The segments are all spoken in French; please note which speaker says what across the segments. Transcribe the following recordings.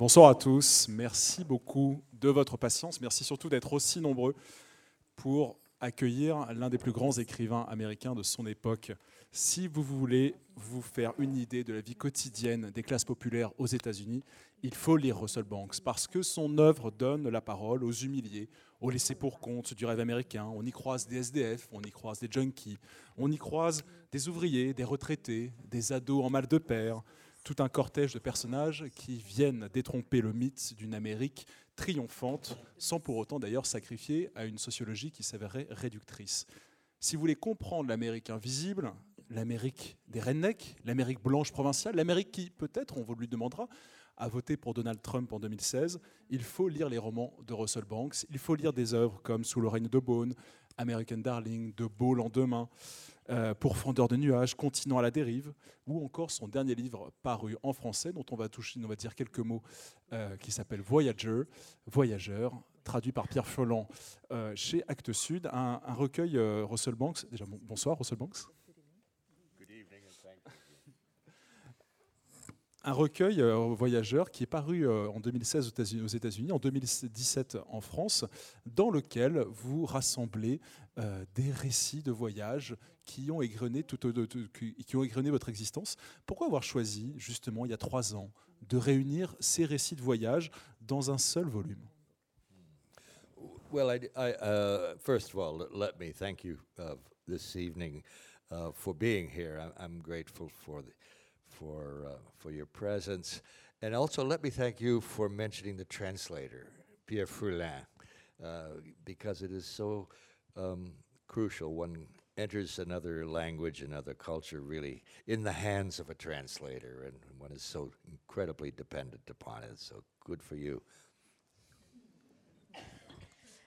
Speaker 1: Bonsoir à tous. Merci beaucoup de votre patience. Merci surtout d'être aussi nombreux pour accueillir l'un des plus grands écrivains américains de son époque. Si vous voulez vous faire une idée de la vie quotidienne des classes populaires aux États-Unis, il faut lire Russell Banks parce que son œuvre donne la parole aux humiliés, aux laissés pour compte du rêve américain. On y croise des SDF, on y croise des junkies, on y croise des ouvriers, des retraités, des ados en mal de père, tout un cortège de personnages qui viennent détromper le mythe d'une Amérique triomphante, sans pour autant d'ailleurs sacrifier à une sociologie qui s'avérait réductrice. Si vous voulez comprendre l'Amérique invisible, l'Amérique des rednecks, l'Amérique blanche provinciale, l'Amérique qui, peut-être, on vous lui demandera, a voté pour Donald Trump en 2016, il faut lire les romans de Russell Banks, il faut lire des œuvres comme Sous le règne de Beaune, American Darling, De Beau lendemain, euh, pour Fondeur de nuages, Continent à la dérive, ou encore son dernier livre paru en français, dont on va toucher, on va dire quelques mots, euh, qui s'appelle Voyager, Voyageur, traduit par Pierre Folland euh, chez Actes Sud, un, recueil Russell Banks. Déjà, bonsoir Russell Banks. Un recueil euh, voyageur qui est paru euh, en 2016 aux États-Unis, en 2017 en France, dans lequel vous rassemblez euh, des récits de voyage qui ont, égrené votre existence. Pourquoi avoir choisi, justement, il y a trois ans, de réunir ces récits de voyage dans un seul volume?
Speaker 2: Well, I, I, uh, first of all, let me thank you uh, this evening uh, for being here. I'm grateful for the for, uh, for your presence. And also, let me thank you for mentioning the translator, Pierre Foulin, uh, because it is so um, crucial. One enters another language, another culture, really in the hands of a translator, and one is so incredibly dependent upon it. So, good for you.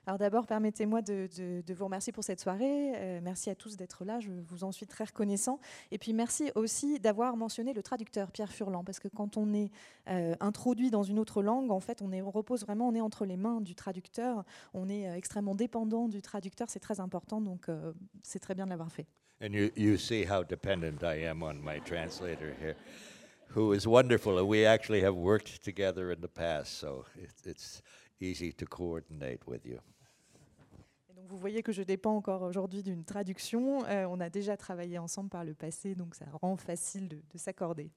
Speaker 3: Alors d'abord, permettez-moi de, vous remercier pour cette soirée. Euh, merci à tous d'être là, je vous en suis très reconnaissant. Et puis merci aussi d'avoir mentionné le traducteur Pierre Furlan, parce que quand on est euh, introduit dans une autre langue, en fait, on, repose vraiment, on est entre les mains du traducteur, on est euh, extrêmement dépendant du traducteur, c'est très important, donc c'est très bien de l'avoir fait.
Speaker 2: And you, you see how dependent I am on my translator here. who is wonderful. We actually have worked together in the past, easy to coordinate with you
Speaker 3: vous voyez que je dépends encore aujourd'hui d'une traduction. Euh, on a déjà travaillé ensemble par le passé, donc ça rend facile de, de s'accorder.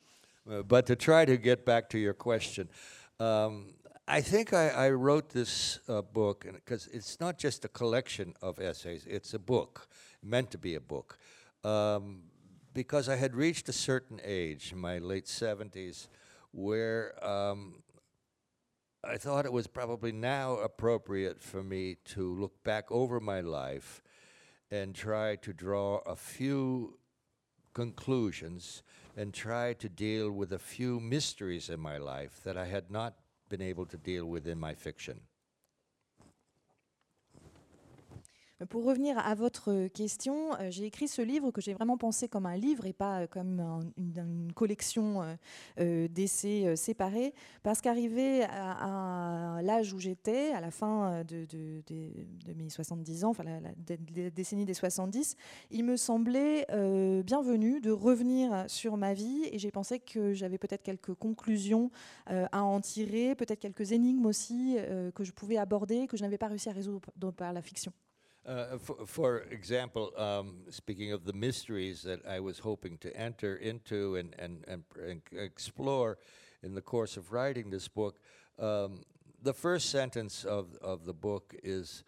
Speaker 2: Uh, but to try to get back to your question, um, I think I, I wrote this uh, book because it's not just a collection of essays, it's a book, meant to be a book. Um, because I had reached a certain age, in my late 70s, where um, I thought it was probably now appropriate for me to look back over my life and try to draw a few conclusions and try to deal with a few mysteries in my life that I had not been able to deal with in my fiction.
Speaker 3: Pour revenir à votre question, euh, j'ai écrit ce livre que j'ai vraiment pensé comme un livre et pas euh, comme une, collection euh, d'essais séparés, parce qu'arrivé à, l'âge où j'étais, à la fin de, mes 70 ans, la, décennie des 70, il me semblait bienvenu de revenir sur ma vie et j'ai pensé que j'avais peut-être quelques conclusions à en tirer, peut-être quelques énigmes aussi que je pouvais aborder, que je n'avais pas réussi à résoudre par la fiction.
Speaker 2: Uh, for, for, example, um, speaking of the mysteries that I was hoping to enter into and, and, and, and explore in the course of writing this book, um, the first sentence of, of the book is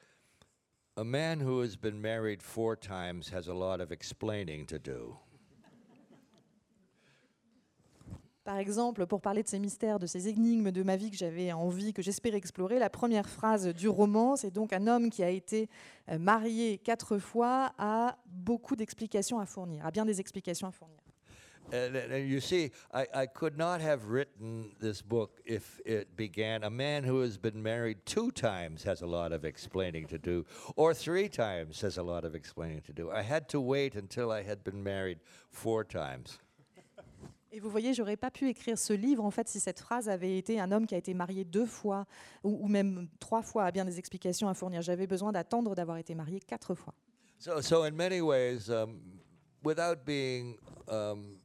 Speaker 2: A man who has been married four times has a lot of explaining to do.
Speaker 3: Par exemple, pour parler de ces mystères, de ces énigmes de ma vie que j'avais envie, que j'espérais explorer, la première phrase du roman, c'est donc un homme qui a été euh, marié quatre fois a beaucoup d'explications à fournir, a bien des explications à fournir.
Speaker 2: And you see, I could not have written this book if it began a man who has been married two times has a lot of explaining to do, or three times has a lot of explaining to do. I had to wait until I had been married four times.
Speaker 3: Et vous voyez, j'aurais pas pu écrire ce livre en fait si cette phrase avait été un homme qui a été marié deux fois ou, même trois fois a bien des explications à fournir. J'avais besoin d'attendre d'avoir été marié quatre fois.
Speaker 2: So, so in many ways, um, without being um,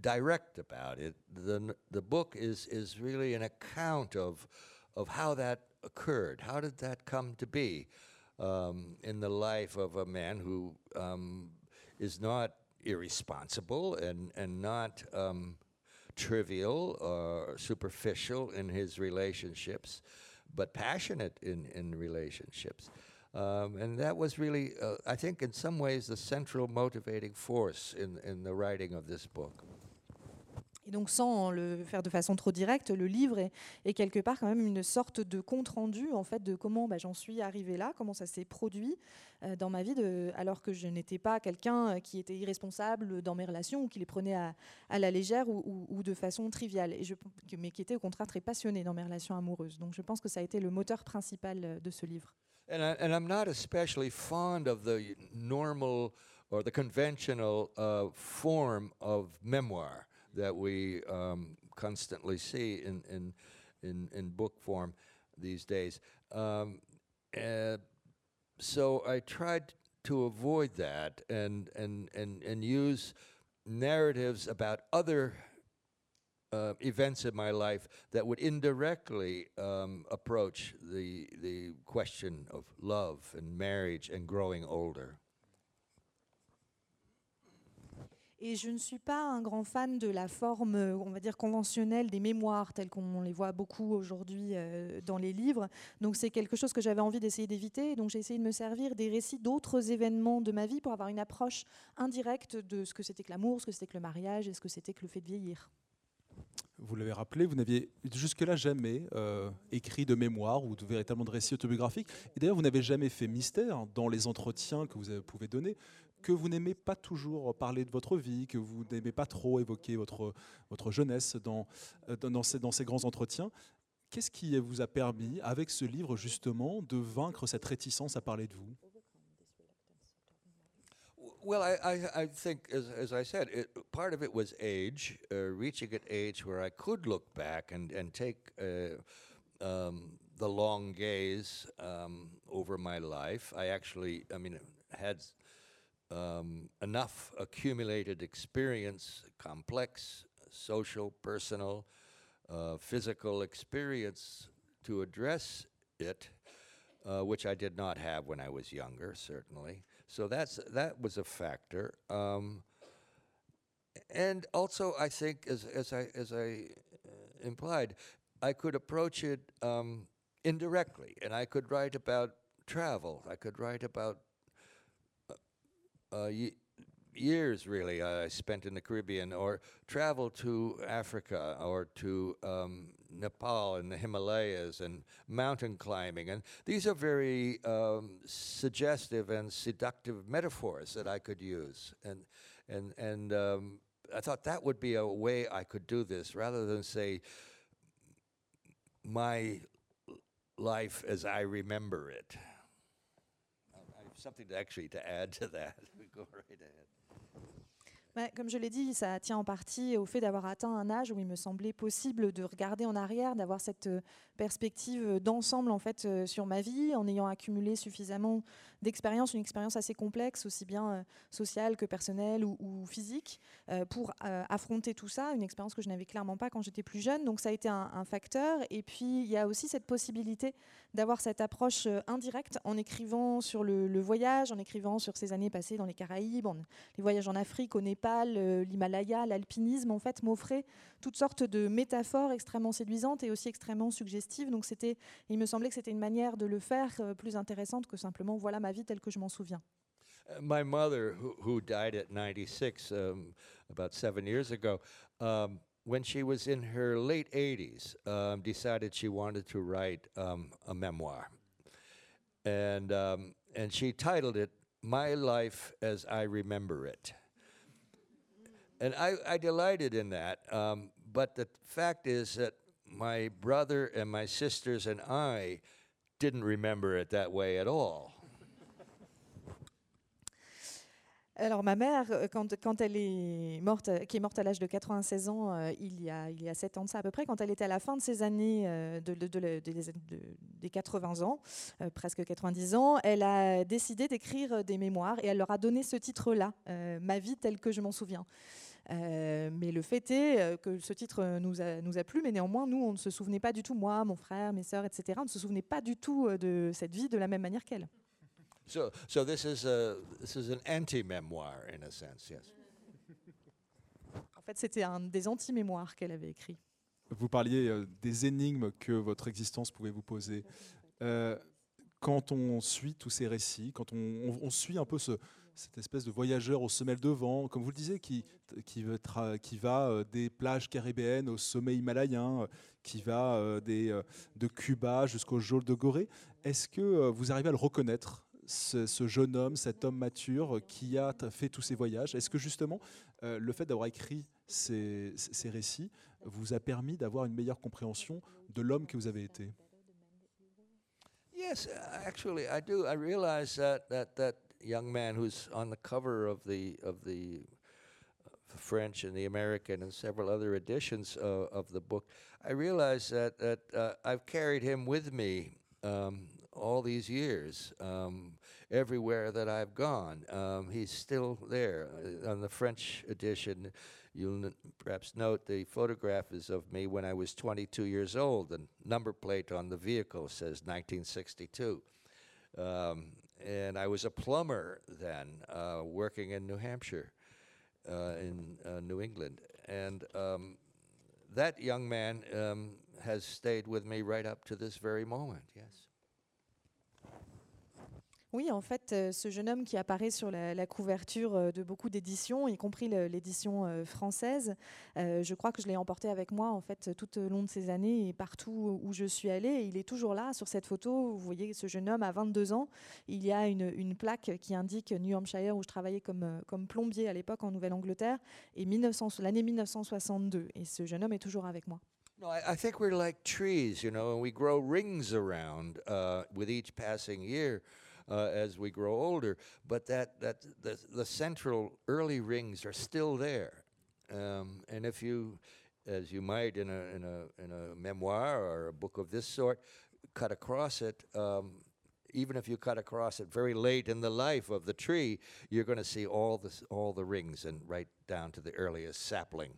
Speaker 2: direct about it. The, the book is, is really an account of, of how that occurred. How did that come to be um, in the life of a man who um, is not irresponsible and, and not um, trivial or superficial in his relationships, but passionate in, in relationships. Um, and that was really, uh, I think, in some ways, the central motivating force in, in the writing of this book.
Speaker 3: Et donc, sans le faire de façon trop directe, le livre est, quelque part quand même une sorte de compte rendu en fait de comment bah, j'en suis arrivé là, comment ça s'est produit euh, dans ma vie, alors que je n'étais pas quelqu'un euh, qui était irresponsable dans mes relations ou qui les prenait à, la légère ou, de façon triviale, mais qui était au contraire très passionné dans mes relations amoureuses. Donc, je pense que ça a été le moteur principal euh, de ce livre.
Speaker 2: And, I, and I'm not especially fond of the normal or the conventional uh, form of memoir that we um, constantly see in, in, in, in, book form these days. Um, uh, so I tried to avoid that and, and, and, and use narratives about other uh, events in my life that would indirectly um, approach the, the question of love and marriage and growing older.
Speaker 3: Et je ne suis pas un grand fan de la forme, on va dire, conventionnelle des mémoires, telles qu'on les voit beaucoup aujourd'hui euh, dans les livres. Donc c'est quelque chose que j'avais envie d'essayer d'éviter. Donc j'ai essayé de me servir des récits d'autres événements de ma vie pour avoir une approche indirecte de ce que c'était que l'amour, ce que c'était que le mariage et ce que c'était que le fait de vieillir.
Speaker 1: Vous l'avez rappelé, vous n'aviez jusque-là jamais euh, écrit de mémoire ou de, véritablement de récit autobiographique. Et d'ailleurs, vous n'avez jamais fait mystère dans les entretiens que vous pouvez donner que vous n'aimez pas toujours parler de votre vie, que vous n'aimez pas trop évoquer votre, votre jeunesse dans, euh, dans, ces, dans ces grands entretiens. Qu'est-ce qui vous a permis, avec ce livre justement, de vaincre cette réticence à parler de vous?
Speaker 2: Well, I, I, I think, as, as, I said, it, part of it was age, uh, reaching an age where I could look back and, and take uh, um, the long gaze um, over my life. I actually, I mean, had um, enough accumulated experience, complex, social, personal, uh, physical experience to address it, uh, which I did not have when I was younger, certainly. So that's that was a factor. Um, and also, I think, as, as I as I uh, implied, I could approach it um, indirectly, and I could write about travel. I could write about uh, years really I spent in the Caribbean or traveled to Africa or to um, Nepal and the Himalayas and mountain climbing. And these are very um, suggestive and seductive metaphors that I could use. And, and, and um, I thought that would be a way I could do this rather than say, my life as I remember it. something to actually to add to that. Go right ahead.
Speaker 3: Comme je l'ai dit, ça tient en partie au fait d'avoir atteint un âge où il me semblait possible de regarder en arrière, d'avoir cette euh, perspective d'ensemble en fait euh, sur ma vie, en ayant accumulé suffisamment d'expérience, une expérience assez complexe, aussi bien euh, sociale que personnelle ou, physique, pour affronter tout ça, une expérience que je n'avais clairement pas quand j'étais plus jeune. Donc ça a été un, facteur. Et puis il y a aussi cette possibilité d'avoir cette approche indirecte en écrivant sur le, voyage, en écrivant sur ces années passées dans les Caraïbes, les voyages en Afrique, au Népal euh, l'Himalaya, l'alpinisme, en fait, m'offrait toutes sortes de métaphores extrêmement séduisantes et aussi extrêmement suggestives. Donc, il me semblait que c'était une manière de le faire euh, plus intéressante que simplement voilà ma vie telle que je m'en souviens.
Speaker 2: Uh, my mother, who, who died at 96, um, about seven years ago, um, when she was in her late 80s, um, decided she wanted to write um, a memoir. And, um, and she titled it My Life as I Remember It. And I, I delighted in that. Um, but the fact is that my brother and my sisters and I didn't remember it that way at all.
Speaker 3: Alors ma mère, euh, quand, elle est morte, euh, qui est morte à l'âge de 96 ans, euh, il, y a, il y a 7 ans de ça à peu près, quand elle était à la fin de ses années de, des 80 ans, presque 90 ans, elle a décidé d'écrire des mémoires et elle leur a donné ce titre-là, Ma vie telle que je m'en souviens. Mais le fait est que ce titre nous a, nous a plu, mais néanmoins, nous, on ne se souvenait pas du tout, moi, mon frère, mes sœurs, etc., on ne se souvenait pas du tout de cette vie de la même manière qu'elle.
Speaker 2: So, so this is a this is an anti-memoir in a sense, yes.
Speaker 3: En fait, c'était un des anti-mémoires qu'elle avait écrit.
Speaker 1: Vous parliez euh, des énigmes que votre existence pouvait vous poser. Euh, quand on suit tous ces récits, quand on, on, suit un peu ce, cette espèce de voyageur aux semelles de vent, comme vous le disiez, qui, va euh, des plages caribéennes au sommet himalayen, qui va des, de Cuba jusqu'au Jôle de Gorée, est-ce que vous arrivez à le reconnaître ce, jeune homme, cet homme mature qui a fait tous ces voyages? Est-ce que justement euh, le fait d'avoir écrit ces, récits vous a permis d'avoir une meilleure compréhension de l'homme que vous avez été?
Speaker 2: Yes, actually, I do. I realize young man who's on the cover of the of the uh, French and the American and several other editions uh, of the book. I realize that that uh, I've carried him with me um, all these years, um, everywhere that I've gone. Um, he's still there. Uh, on the French edition, you'll n- perhaps note the photograph is of me when I was 22 years old. The number plate on the vehicle says 1962. Um, and I was a plumber then, uh, working in New Hampshire, uh, in uh, New England. And um, that young man um, has stayed with me right up to this very moment, yes.
Speaker 3: Oui, en fait, euh, ce jeune homme qui apparaît sur la, couverture euh, de beaucoup d'éditions, y compris l'édition euh, française, je crois que je l'ai emporté avec moi en fait tout au long de ces années et partout où je suis allée. Il est toujours là sur cette photo. Vous voyez ce jeune homme à 22 ans. Il y a une, plaque qui indique New Hampshire où je travaillais comme, plombier à l'époque en Nouvelle-Angleterre et l'année 1962. Et ce jeune homme est toujours avec moi.
Speaker 2: Trees, rings. Uh, as we grow older. But that, that the, the central early rings are still there. Um, and if you, as you might in a, in, a, in a memoir or a book of this sort, cut across it, um, even if you cut across it very late in the life of the tree, you're going to see all the, all the rings and right down to the earliest sapling.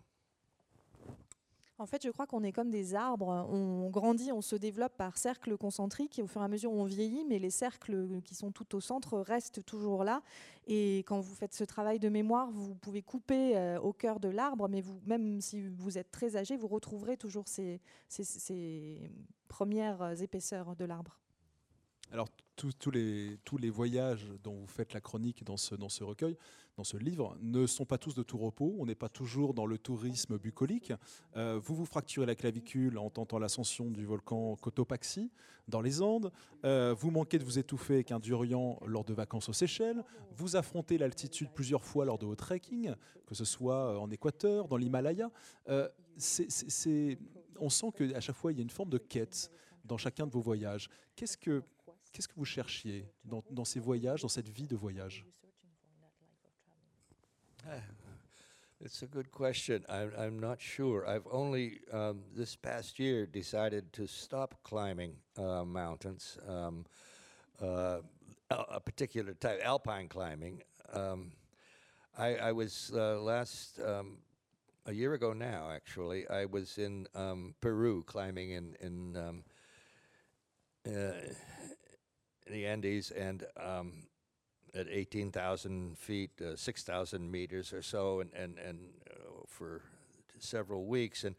Speaker 3: En fait, je crois qu'on est comme des arbres. On grandit, on se développe par cercles concentriques et au fur et à mesure on vieillit, mais les cercles qui sont tout au centre restent toujours là. Et quand vous faites ce travail de mémoire, vous pouvez couper euh, au cœur de l'arbre, mais vous, même si vous êtes très âgé, vous retrouverez toujours ces, ces premières épaisseurs de l'arbre.
Speaker 1: Alors, tous, les, tous les voyages dont vous faites la chronique dans ce, dans ce recueil, dans ce livre, ne sont pas tous de tout repos. On n'est pas toujours dans le tourisme bucolique. Euh, vous vous fracturez la clavicule en tentant l'ascension du volcan Cotopaxi dans les Andes. Euh, vous manquez de vous étouffer avec un durian lors de vacances aux Seychelles. Vous affrontez l'altitude plusieurs fois lors de vos trekking, que ce soit en Équateur, dans l'Himalaya. Euh, on sent qu'à chaque fois, il y a une forme de quête dans chacun de vos voyages. Qu'est-ce que Qu'est-ce que vous cherchiez dans, dans, ces voyages, dans cette vie de voyage
Speaker 2: It's a good question. I'm, I'm not sure. I've only um, this past year decided to stop climbing uh, mountains, um, uh, a particular type, alpine climbing. Um, I, I, was uh, last um, a year ago now. Actually, I was in um, Peru climbing in in um, uh, the Andes and um, at 18,000 feet, uh, 6,000 meters or so, and, and, and uh, for several weeks. And,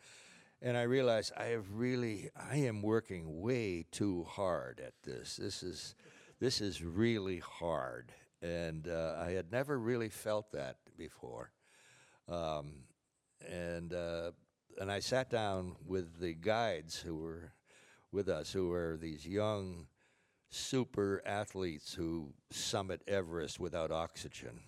Speaker 2: and I realized I have really, I am working way too hard at this. This is, this is really hard. And uh, I had never really felt that before. Um, and, uh, and I sat down with the guides who were with us, who were these young, super athletes who summit Everest without oxygen?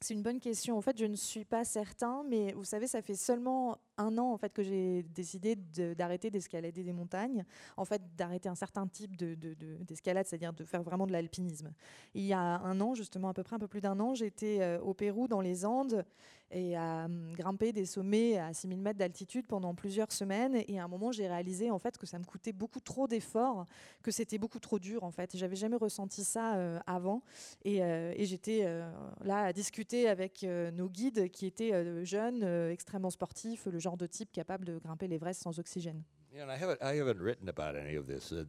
Speaker 3: C'est une bonne question. En fait, je ne suis pas certain, mais vous savez, ça fait seulement un an en fait que j'ai décidé d'arrêter d'escalader des montagnes, en fait d'arrêter un certain type d'escalade, de, c'est-à-dire de faire vraiment de l'alpinisme. Il y a un an, justement à peu près un peu plus d'un an, j'étais euh, au Pérou dans les Andes et à hum, grimper des sommets à 6000 mètres d'altitude pendant plusieurs semaines. Et à un moment, j'ai réalisé en fait que ça me coûtait beaucoup trop d'efforts, que c'était beaucoup trop dur en fait. J'avais jamais ressenti ça euh, avant. Et, euh, j'étais euh, là à discuter avec nos guides qui étaient jeunes, extrêmement sportifs, le genre de type capable de grimper l'Everest sans oxygène.
Speaker 2: I haven't, I haven't written about any of this, uh,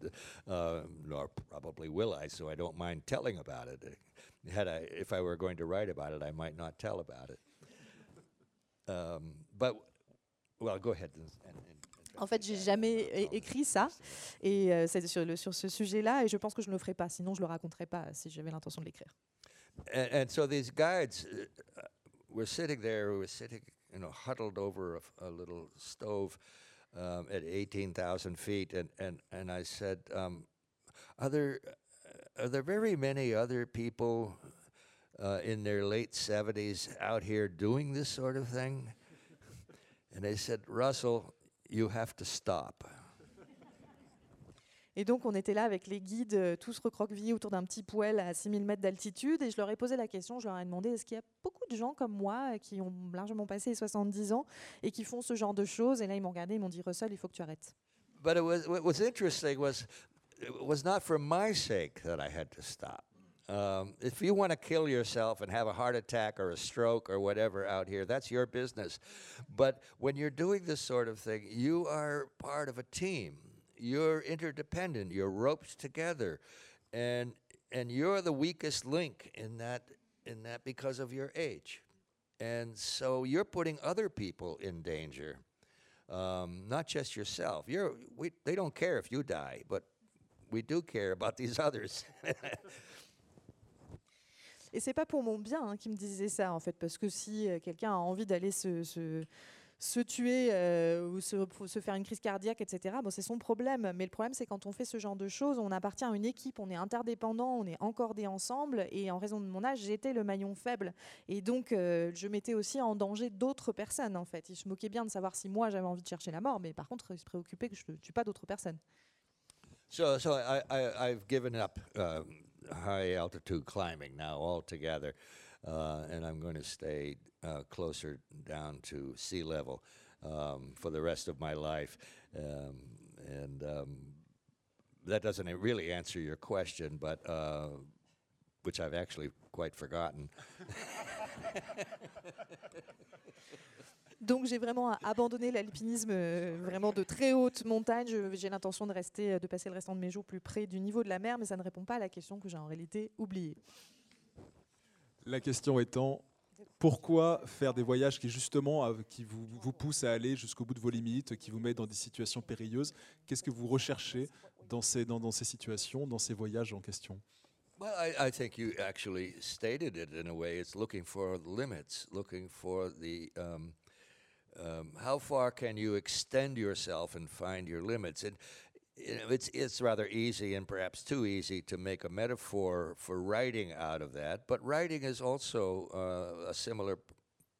Speaker 2: uh, nor probably will I, so I don't mind telling about it. Had I, if I were going to write about it, I might not tell about it. Um, but, well, go ahead. And, and, and
Speaker 3: En fait, j'ai jamais écrit ça, et euh, c'est sur, le- sur ce sujet-là, et je pense que je ne le ferai pas. Sinon, je le raconterai pas si j'avais l'intention de l'écrire.
Speaker 2: And, and so these guides uh, uh, were sitting there, we were sitting, you know, huddled over a, a little stove um, at 18,000 feet. And, and, and I said, um, are, there, uh, are there very many other people uh, in their late 70s out here doing this sort of thing? And they said, Russell, you have to stop.
Speaker 3: Et donc, on était là avec les guides, euh, tous recroquevillés autour d'un petit poêle à 6000 mètres d'altitude. Et je leur ai posé la question, je leur ai demandé est-ce qu'il y a beaucoup de gens comme moi euh, qui ont largement passé les 70 ans et qui font ce genre de choses? Et là, ils m'ont regardé, ils m'ont dit Russell, il faut que tu arrêtes.
Speaker 2: But it was what was interesting was it was not for my sake that I had to stop. Um, if you want to kill yourself and have a heart attack or a stroke or whatever out here, that's your business. But when you're doing this sort of thing, you are part of a team. You're interdependent. You're roped together, and and you're the weakest link in that in that because of your age, and so you're putting other people in danger um, not just yourself. You're, we, they don't care if you die, but we do care about these others.
Speaker 3: Et c'est pas pour mon bien hein, qu'ils me disaient ça, en fait, parce que si euh, quelqu'un a envie d'aller se, se, se tuer euh, ou se, faire une crise cardiaque, etc., bon, c'est son problème. Mais le problème, c'est quand on fait ce genre de choses, on appartient à une équipe, on est interdépendant, on est encordé ensemble, et en raison de mon âge, j'étais le maillon faible. Et donc, euh, je mettais aussi en danger d'autres personnes, en fait. Ils se moquaient bien de savoir si moi, j'avais envie de chercher la mort, mais par contre, ils se préoccupaient que je ne tue pas d'autres personnes.
Speaker 2: so, so I, I, I've given up uh, high altitude climbing now altogether, uh, and I'm going to stay uh, closer down to sea level um, for the rest of my life. Um, and um, that doesn't really answer your question, but uh, which I've actually quite forgotten.
Speaker 3: Donc j'ai vraiment abandonné l'alpinisme euh, vraiment de très haute montagne. J'ai l'intention de rester, euh, de passer le restant de mes jours plus près du niveau de la mer, mais ça ne répond pas à la question que j'ai en réalité oubliée.
Speaker 1: La question étant, pourquoi faire des voyages qui justement qui vous, vous poussent à aller jusqu'au bout de vos limites, qui vous mettent dans des situations périlleuses? Qu'est-ce que vous recherchez dans ces, dans, dans ces situations, dans ces voyages en question?
Speaker 2: Well, I, I think you actually stated it in a way. It's looking for limits, looking for the um, um, how far can you extend yourself and find your limits. And you know, it's it's rather easy and perhaps too easy to make a metaphor for writing out of that. But writing is also uh, a similar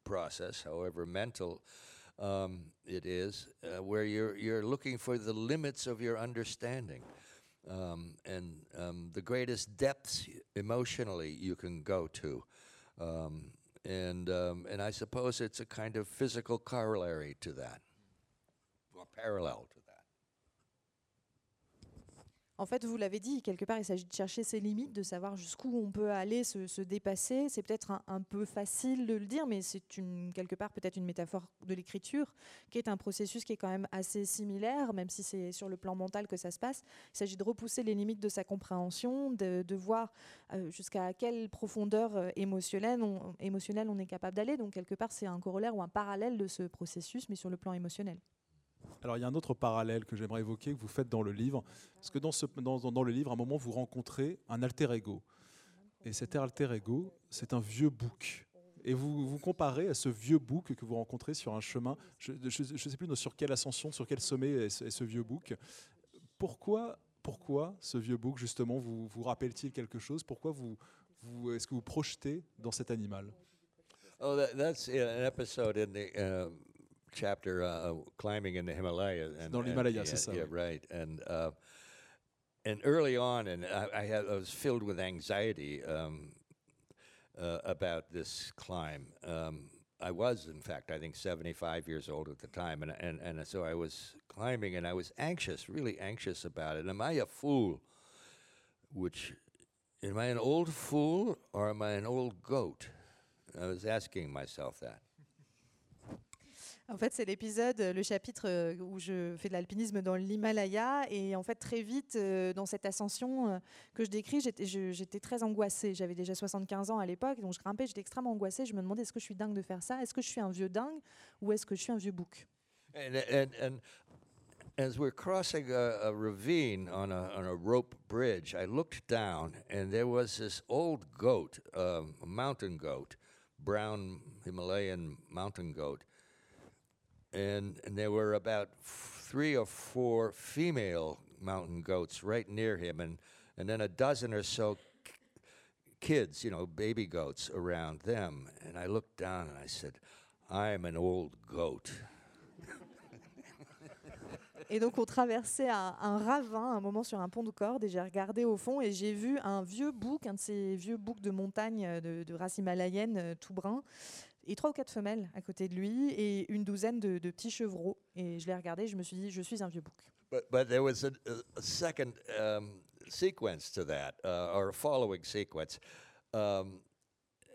Speaker 2: process, however mental um, it is, uh, where you're you're looking for the limits of your understanding um, and um, the greatest depths emotionally you can go to. Um, and, um, and I suppose it's a kind of physical corollary to that, or parallel to.
Speaker 3: En fait, vous l'avez dit, quelque part, il s'agit de chercher ses limites, de savoir jusqu'où on peut aller, se, se dépasser. C'est peut-être un, peu facile de le dire, mais c'est quelque part peut-être une métaphore de l'écriture, qui est un processus qui est quand même assez similaire, même si c'est sur le plan mental que ça se passe. Il s'agit de repousser les limites de sa compréhension, de, voir euh, jusqu'à quelle profondeur euh, on, émotionnelle on est capable d'aller. Donc, quelque part, c'est un corollaire ou un parallèle de ce processus, mais sur le plan émotionnel.
Speaker 1: Alors il y a un autre parallèle que j'aimerais évoquer, que vous faites dans le livre, parce que dans, le livre, à un moment, vous rencontrez un alter ego. Et cet alter ego, c'est un vieux bouc. Et vous vous comparez à ce vieux bouc que vous rencontrez sur un chemin. Je ne sais plus sur quelle ascension, sur quel sommet est ce, vieux bouc. Pourquoi, pourquoi ce vieux bouc, justement, vous, rappelle-t-il quelque chose? Pourquoi vous, est-ce que vous projetez dans cet animal?
Speaker 2: Oh, that, that's an episode in uh, chapter uh, climbing in the Himalayas. And,
Speaker 1: Dans
Speaker 2: and-
Speaker 1: l'Himalaya,
Speaker 2: yeah,
Speaker 1: c'est ça,
Speaker 2: Yeah, right. And uh, and early on, and I, I, had, I was filled with anxiety um, uh, about this climb. Um, I was, in fact, I think 75 years old at the time. And, and, and so I was climbing and I was anxious, really anxious about it. Am I a fool? Which, am I an old fool or am I an old goat? I was asking myself that.
Speaker 3: En fait, c'est l'épisode, le chapitre euh, où je fais de l'alpinisme dans l'Himalaya. Et en fait, très vite, euh, dans cette ascension euh, que je décris, j'étais, très angoissée. J'avais déjà 75 ans à l'époque, donc je grimpais, j'étais extrêmement angoissée. Je me demandais, est-ce que je suis dingue de faire ça? Est-ce que je suis un vieux dingue ou est-ce que je suis un vieux bouc?
Speaker 2: And, and, and as we're crossing a, a ravine on a, on rope bridge, I looked down and there was this old goat, um, goat, brown Himalayan mountain goat. And, and there were about three or four female mountain goats right near him, and, and then a dozen or so kids, you know, baby goats around them. And I looked down and I said, I'm an old goat.
Speaker 3: Et donc, on traversait un, un ravin, un moment sur un pont de corde, et j'ai regardé au fond et j'ai vu un vieux bouc, un de ces vieux boucs de montagne euh, de, de race himalayenne, euh, tout brun, et trois ou quatre femelles à côté de lui, et une douzaine de, de petits chevreaux. Et je l'ai regardé, je me suis dit, je suis un vieux bouc.
Speaker 2: But, but there was a, a, second um, sequence to that, uh, or a following sequence. Um,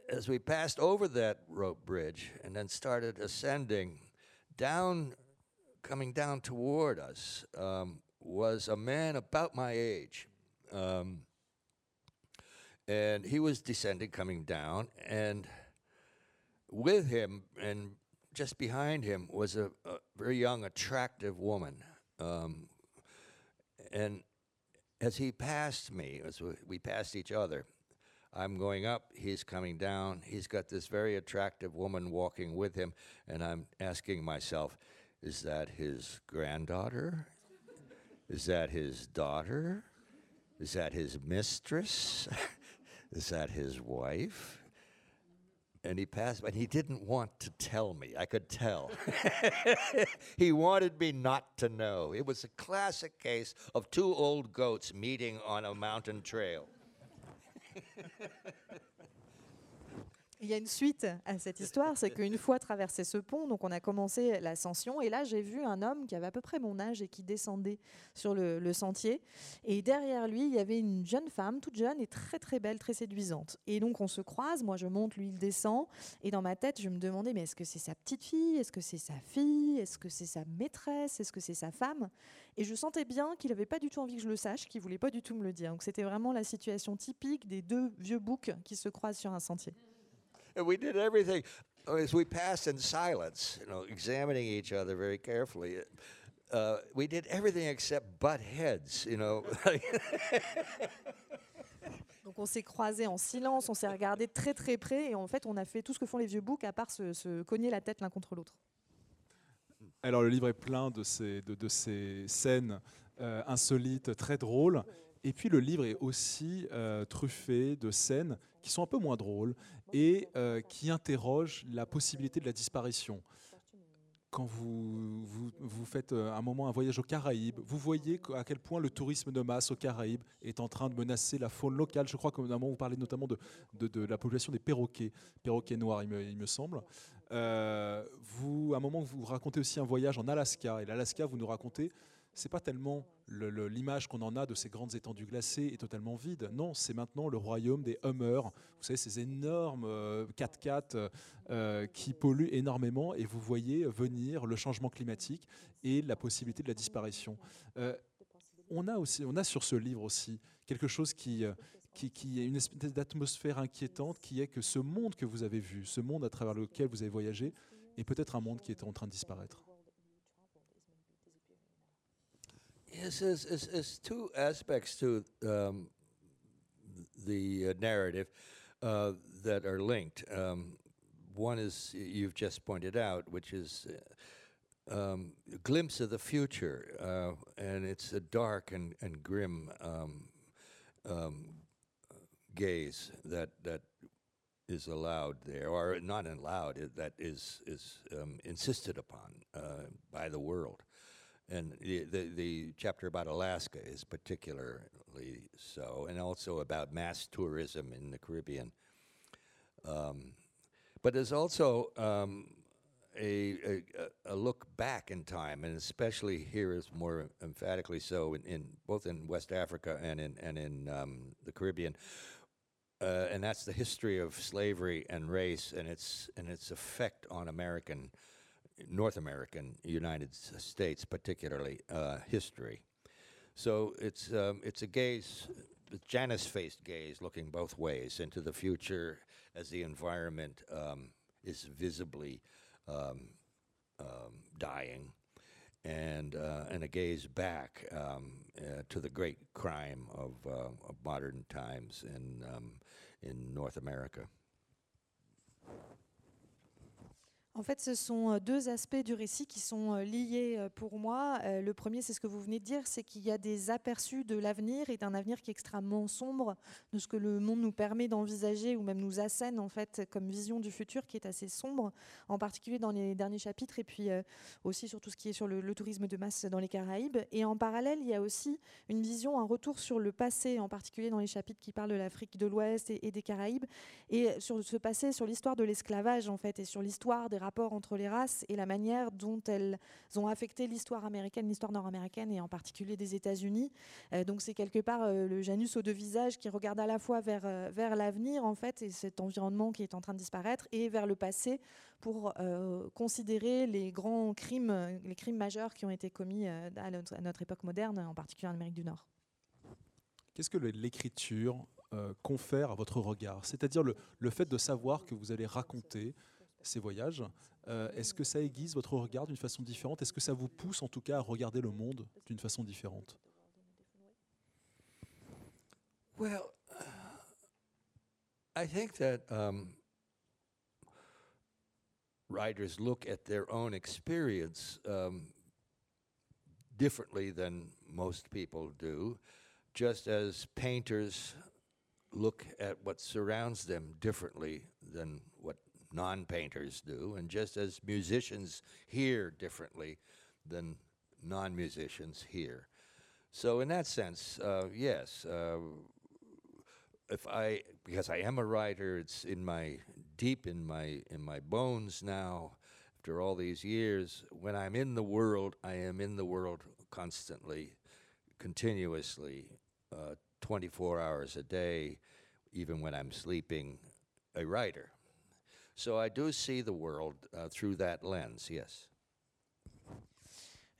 Speaker 2: as we passed over that rope bridge and then started ascending, down, coming down toward us, um, was a man about my age. Um, and he was descending, coming down, and with him and just behind him was a, a very young, attractive woman. Um, and as he passed me, as we, we passed each other, I'm going up, he's coming down. He's got this very attractive woman walking with him, and I'm asking myself, is that his granddaughter? Is that his daughter? Is that his mistress? is that his wife? And he passed, but he didn't want to tell me. I could tell. he wanted me not to know. It was a classic case of two old goats meeting on a mountain trail.
Speaker 3: Il y a une suite à cette histoire, c'est qu'une fois traversé ce pont, donc on a commencé l'ascension, et là j'ai vu un homme qui avait à peu près mon âge et qui descendait sur le, le sentier. Et derrière lui, il y avait une jeune femme, toute jeune et très très belle, très séduisante. Et donc on se croise, moi je monte, lui il descend, et dans ma tête je me demandais, mais est-ce que c'est sa petite fille? Est-ce que c'est sa fille? Est-ce que c'est sa maîtresse? Est-ce que c'est sa femme? Et je sentais bien qu'il n'avait pas du tout envie que je le sache, qu'il voulait pas du tout me le dire. Donc c'était vraiment la situation typique des deux vieux boucs qui se croisent sur un sentier.
Speaker 2: And we did everything as we passed in silence, you know, examining each other very carefully. Uh, we did everything except butt heads, you know.
Speaker 3: Donc on s'est croisés en silence, on s'est regardé très très près et en fait on a fait tout ce que font les vieux boucs à part se, se cogner la tête l'un contre l'autre.
Speaker 1: Alors le livre est plein de ces, de, de ces scènes euh, insolites, très drôles. Et puis le livre est aussi euh, truffé de scènes qui sont un peu moins drôles et euh, qui interrogent la possibilité de la disparition. Quand vous, vous, faites euh, un moment un voyage aux Caraïbes, vous voyez à quel point le tourisme de masse aux Caraïbes est en train de menacer la faune locale. Je crois un moment, vous parlez notamment de, de, la population des perroquets, perroquets noirs, il me, il me semble. Euh, vous, à un moment, vous racontez aussi un voyage en Alaska. Et l'Alaska, vous nous racontez, c'est pas tellement le- le- l'image qu'on en a de ces grandes étendues glacées est totalement vide. Non, c'est maintenant le royaume des Hummers. Vous savez, ces énormes euh, 4x4 euh, qui polluent énormément. Et vous voyez venir le changement climatique et la possibilité de la disparition. Euh, on a aussi, on a sur ce livre aussi quelque chose qui, euh, qui, qui est une espèce d'atmosphère inquiétante, qui est que ce monde que vous avez vu, ce monde à travers lequel vous avez voyagé, est peut-être un monde qui est en train de disparaître.
Speaker 2: Yes, there's, there's, there's two aspects to um, the uh, narrative uh, that are linked. Um, one is you've just pointed out, which is uh, um, a glimpse of the future, uh, and it's a dark and, and grim um, um, gaze that that is allowed there, or not allowed, that is is um, insisted upon uh, by the world. And the, the, the chapter about Alaska is particularly so, and also about mass tourism in the Caribbean. Um, But there's also um, a, a, a- look back in time, and especially here is more emphatically so in, in both in West Africa and in and in um, the Caribbean, uh, and that's the history of slavery and race and its and its effect on American, North American United States, particularly uh, history. So it's um, it's a gaze, Janus-faced gaze, looking both ways into the future as the environment um, is visibly um, um, dying, and uh, and a gaze back um, uh, to the great crime of, uh, of modern times in um, in North America.
Speaker 3: En fait, ce sont euh, deux aspects du récit qui sont euh, liés euh, pour moi. Le premier, c'est ce que vous venez de dire, c'est qu'il y a des aperçus de l'avenir et d'un avenir qui est extrêmement sombre, de ce que le monde nous permet d'envisager ou même nous assène en fait comme vision du futur qui est assez sombre, en particulier dans les derniers chapitres et puis aussi sur tout ce qui est sur le, le tourisme de masse dans les Caraïbes. Et en parallèle, il y a aussi une vision, un retour sur le passé, en particulier dans les chapitres qui parlent de l'Afrique de l'Ouest et, et des Caraïbes, et sur ce passé, sur l'histoire de l'esclavage en fait, et sur l'histoire des rapports entre les races et la manière dont elles ont affecté l'histoire américaine, l'histoire nord-américaine et en particulier des États-Unis. Euh, donc c'est quelque part euh, le Janus aux deux visages qui regarde à la fois vers, euh, vers l'avenir en fait et cet environnement qui est en train de disparaître et vers le passé pour considérer les grands crimes, les crimes majeurs qui ont été commis à notre, époque moderne, en particulier en Amérique du Nord.
Speaker 1: Qu'est-ce que l'écriture confère à votre regard? C'est-à-dire le, le fait de savoir que vous allez raconter ces voyages. euh, Est-ce que ça aiguise votre regard d'une façon différente? Est-ce que ça vous pousse en tout cas à regarder le monde d'une façon différente?
Speaker 2: Well, I think that um, writers look at their own experience um, differently than most people do, just as painters look at what surrounds them differently than what non painters do, and just as musicians hear differently than non musicians hear. So, in that sense, uh, yes, uh, if I because I am a writer, it's in my deep in my in my bones now. After all these years, when I'm in the world, I am in the world constantly, continuously, uh, 24 hours a day, even when I'm sleeping. A writer, so I do see the world uh, through that lens. Yes.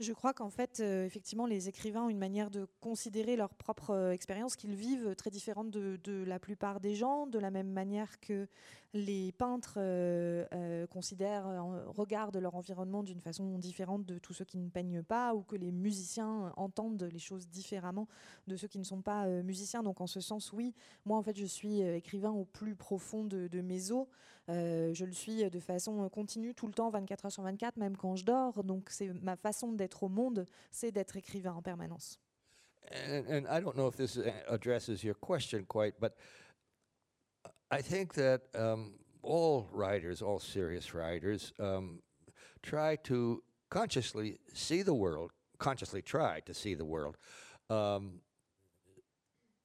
Speaker 3: Je crois qu'en fait, euh, effectivement, les écrivains ont une manière de considérer leur propre euh, expérience qu'ils vivent très différente de, la plupart des gens, de la même manière que les peintres euh, considèrent, regardent leur environnement d'une façon différente de tous ceux qui ne peignent pas, ou que les musiciens entendent les choses différemment de ceux qui ne sont pas musiciens. Donc en ce sens, oui, moi en fait, je suis écrivain au plus profond de, de mes os. Euh, je le suis de façon continue tout le temps, 24 heures sur 24, même quand je dors. Donc c'est ma façon d'être au monde, c'est d'être écrivain en permanence.
Speaker 2: And, and I don't know if this uh, addresses your question quite, but I think that um, all writers, all serious writers, um, try to consciously see the world, consciously try to see the world, um,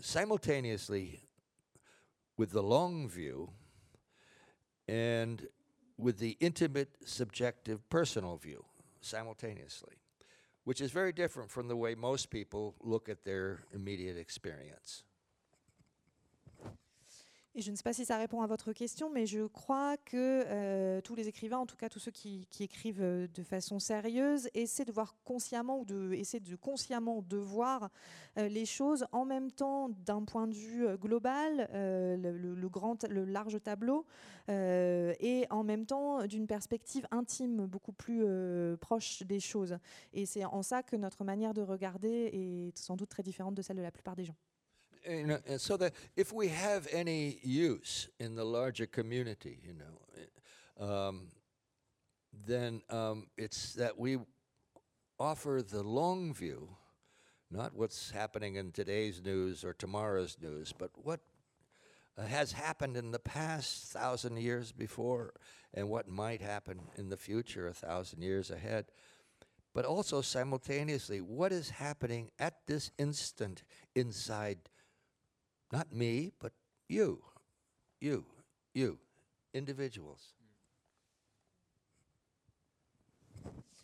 Speaker 2: simultaneously with the long view and with the intimate, subjective, personal view simultaneously which is very different from the way most people look at their immediate experience.
Speaker 3: Et je ne sais pas si ça répond à votre question, mais je crois que euh, tous les écrivains, en tout cas tous ceux qui, écrivent euh, de façon sérieuse, essaient de voir consciemment ou de essaient de consciemment de voir euh, les choses en même temps d'un point de vue global, le, le- grand, le large tableau, et en même temps d'une perspective intime, beaucoup plus proche des choses. Et c'est en ça que notre manière de regarder est sans doute très différente de celle de la plupart des gens.
Speaker 2: And, uh, and so that if we have any use in the larger community, you know, uh, um, then um, it's that we offer the long view, not what's happening in today's news or tomorrow's news, but what uh, has happened in the past thousand years before and what might happen in the future a thousand years ahead. But also simultaneously, what is happening at this instant inside not me, but you, you, you, individuals.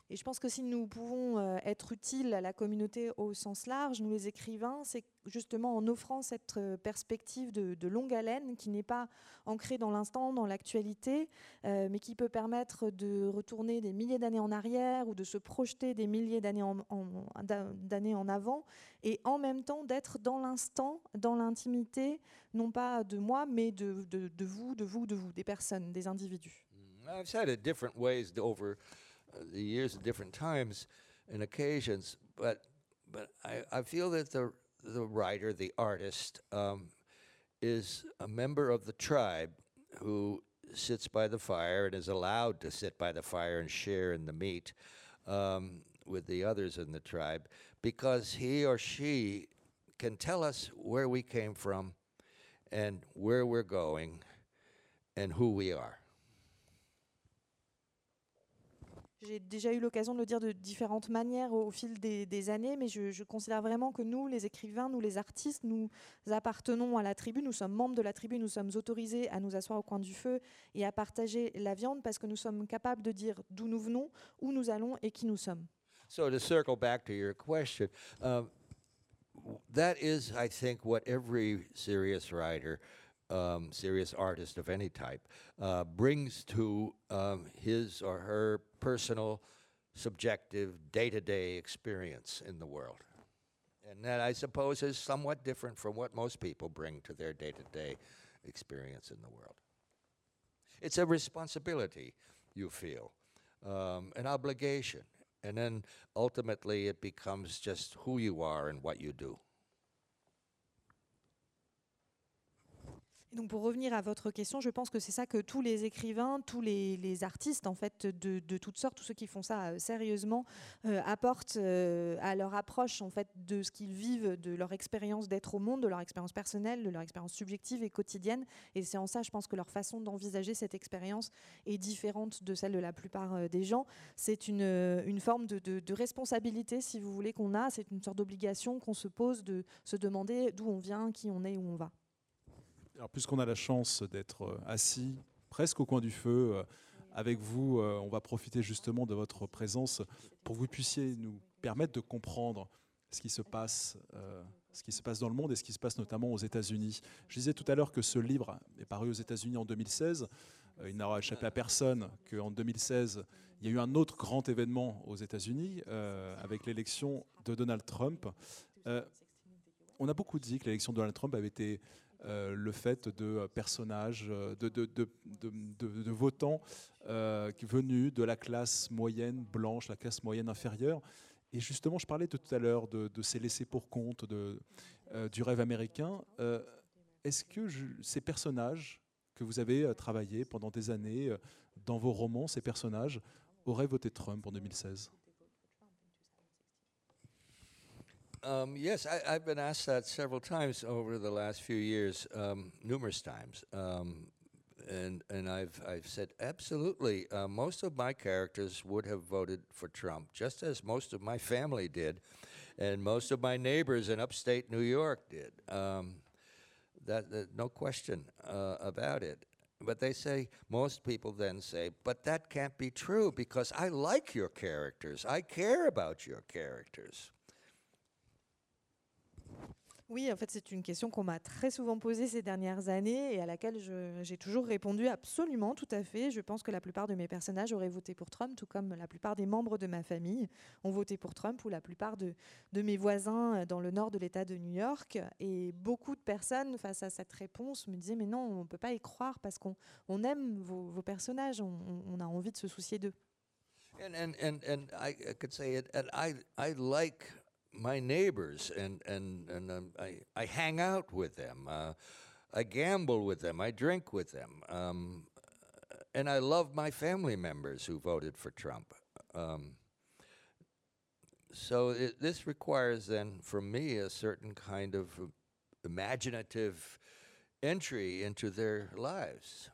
Speaker 3: Et je pense que si nous pouvons euh, être utiles à la communauté au sens large, nous les écrivains, c'est justement en offrant cette euh, perspective de, longue haleine qui n'est pas ancrée dans l'instant, dans l'actualité, euh, mais qui peut permettre de retourner des milliers d'années en arrière ou de se projeter des milliers d'années en, avant et en même temps d'être dans l'instant, dans l'intimité, non pas de moi, mais de, vous, de vous, de vous, des personnes, des individus.
Speaker 2: I've said it different ways over the years at different times and occasions, but but I, I feel that the the writer, the artist, um, is a member of the tribe who sits by the fire and is allowed to sit by the fire and share in the meat um, with the others in the tribe because he or she can tell us where we came from and where we're going and who we are.
Speaker 3: J'ai déjà eu l'occasion de le dire de différentes manières au, fil des, années, mais je, considère vraiment que nous, les écrivains, nous, les artistes, nous appartenons à la tribu, nous sommes membres de la tribu, nous sommes autorisés à nous asseoir au coin du feu et à partager la viande parce que nous sommes capables de dire d'où nous venons, où nous allons et qui nous sommes.
Speaker 2: So to circle back to your question, um, that is, I think, what every serious writer um, serious artist of any type uh, brings to um, his or her personal, subjective, day to day experience in the world. And that, I suppose, is somewhat different from what most people bring to their day to day experience in the world. It's a responsibility you feel, um, an obligation, and then ultimately it becomes just who you are and what you do.
Speaker 3: Donc pour revenir à votre question, je pense que c'est ça que tous les écrivains, tous les, artistes en fait de, toutes sortes, tous ceux qui font ça euh, sérieusement, euh, apportent euh, à leur approche en fait de ce qu'ils vivent, de leur expérience d'être au monde, de leur expérience personnelle, de leur expérience subjective et quotidienne. Et c'est en ça, je pense que leur façon d'envisager cette expérience est différente de celle de la plupart des gens. C'est une, forme de, de responsabilité, si vous voulez, qu'on a. C'est une sorte d'obligation qu'on se pose de se demander d'où on vient, qui on est, où on va.
Speaker 1: Puisqu'on a la chance d'être euh, assis presque au coin du feu euh, avec vous, euh, on va profiter justement de votre présence pour que vous puissiez nous permettre de comprendre ce qui se passe, ce qui se passe dans le monde et ce qui se passe notamment aux États-Unis. Je disais tout à l'heure que ce livre est paru aux États-Unis en 2016. il n'aura échappé à personne qu'en 2016, il y a eu un autre grand événement aux États-Unis avec l'élection de Donald Trump. on a beaucoup dit que l'élection de Donald Trump avait été euh, le fait de personnages, euh, de, votants euh, venus de la classe moyenne blanche, la classe moyenne inférieure. Et justement, je parlais tout à l'heure de, ces laissés pour compte du rêve américain. Est-ce que ces personnages que vous avez travaillé pendant des années dans vos romans, ces personnages, auraient voté Trump en 2016
Speaker 2: Um, yes, I, have been asked that several times over the last few years, um, numerous times, um, and and I've I've said absolutely. Uh, most of my characters would have voted for Trump, just as most of my family did, and most of my neighbors in upstate New York did. Um, that, that, no question uh, about it. But they say, most people then say, but that can't be true because I like your characters. I care about your characters.
Speaker 3: Oui, en fait, c'est une question qu'on m'a très souvent posée ces dernières années et à laquelle j'ai toujours répondu absolument, tout à fait. Je pense que la plupart de mes personnages auraient voté pour Trump, tout comme la plupart des membres de ma famille ont voté pour Trump ou la plupart de, mes voisins dans le nord de l'État de New York. Et beaucoup de personnes, face à cette réponse, me disaient, mais non, on ne peut pas y croire parce qu'on aime vos, personnages, on, a envie de se soucier d'eux.
Speaker 2: And, and, and, and I could my neighbors, and and and um, I I hang out with them. Uh, I gamble with them. I drink with them. Um, and I love my family members who voted for Trump. Um, so it, this requires then, from me, a certain kind of imaginative entry into their lives.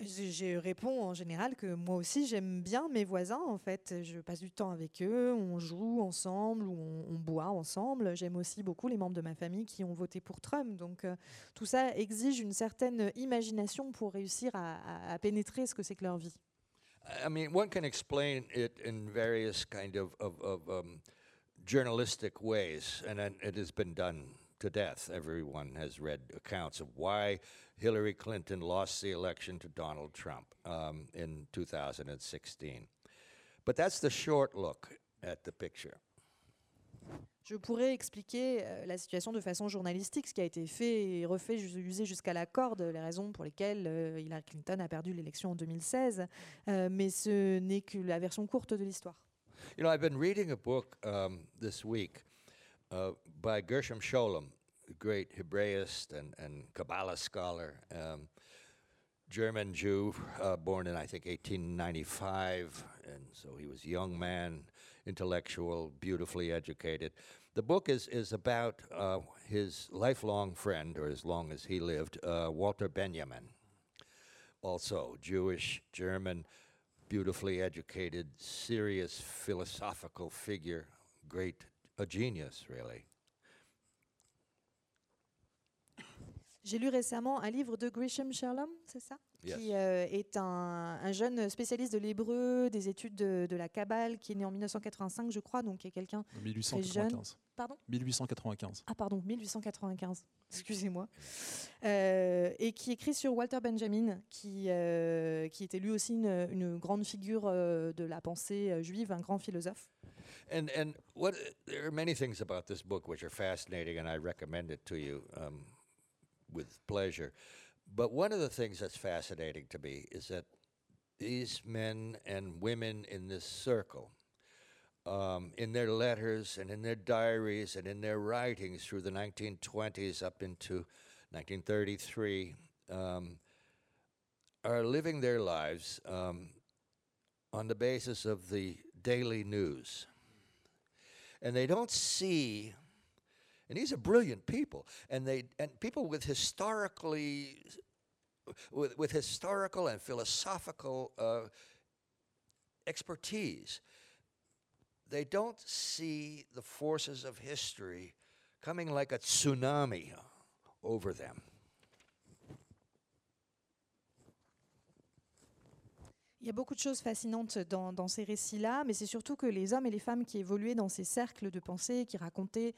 Speaker 3: Je, je réponds en général que moi aussi j'aime bien mes voisins en fait. Je passe du temps avec eux, on joue ensemble ou on, boit ensemble. J'aime aussi beaucoup les membres de ma famille qui ont voté pour Trump. Donc euh, tout ça exige une certaine imagination pour réussir à, pénétrer ce que c'est que leur vie.
Speaker 2: I mean, one can explain it in various kind of, of, of um, journalistic ways, and then it has been done to death. Everyone has read accounts of why Hillary Clinton lost the election to Donald Trump um, in 2016. But that's the short look at the picture.
Speaker 3: Je pourrais expliquer euh, la situation de façon journalistique, ce qui a été fait et refait, usé jusqu'à la corde, les raisons pour lesquelles euh, Hillary Clinton a perdu l'élection en 2016. Euh, mais ce n'est que la version courte de l'histoire.
Speaker 2: You know, I've been reading a book um, this week uh, by Gershom Scholem, a great Hebraist and, and Kabbalah scholar, um, German Jew, uh, born in, I think, 1895. And so he was a young man, intellectual, beautifully educated. The book is, is about uh, his lifelong friend, or as long as he lived, uh, Walter Benjamin also Jewish, German, beautifully educated, serious philosophical figure, great, a genius, really.
Speaker 3: J'ai lu récemment un livre de Grisham Sherlom, c'est ça?
Speaker 2: Yes.
Speaker 3: Qui euh, est un, un jeune spécialiste de l'hébreu, des études de, de la Kabbale, qui est né en 1985, je crois, donc qui est quelqu'un.
Speaker 1: 1895.
Speaker 3: Pardon?
Speaker 1: 1895.
Speaker 3: Ah, pardon, 1895, excusez-moi. Euh, et qui écrit sur Walter Benjamin, qui, euh, qui était lui aussi une, une grande figure de la pensée juive, un grand philosophe.
Speaker 2: And and what there are many things about this book which are fascinating, and I recommend it to you um, with pleasure. But one of the things that's fascinating to me is that these men and women in this circle, um, in their letters and in their diaries and in their writings through the 1920s up into 1933, um, are living their lives um, on the basis of the daily news and they don't see and these are brilliant people and they and people with historically with, with historical and philosophical uh, expertise they don't see the forces of history coming like a tsunami over them
Speaker 3: Il y a beaucoup de choses fascinantes dans, ces récits-là, mais c'est surtout que les hommes et les femmes qui évoluaient dans ces cercles de pensée, qui racontaient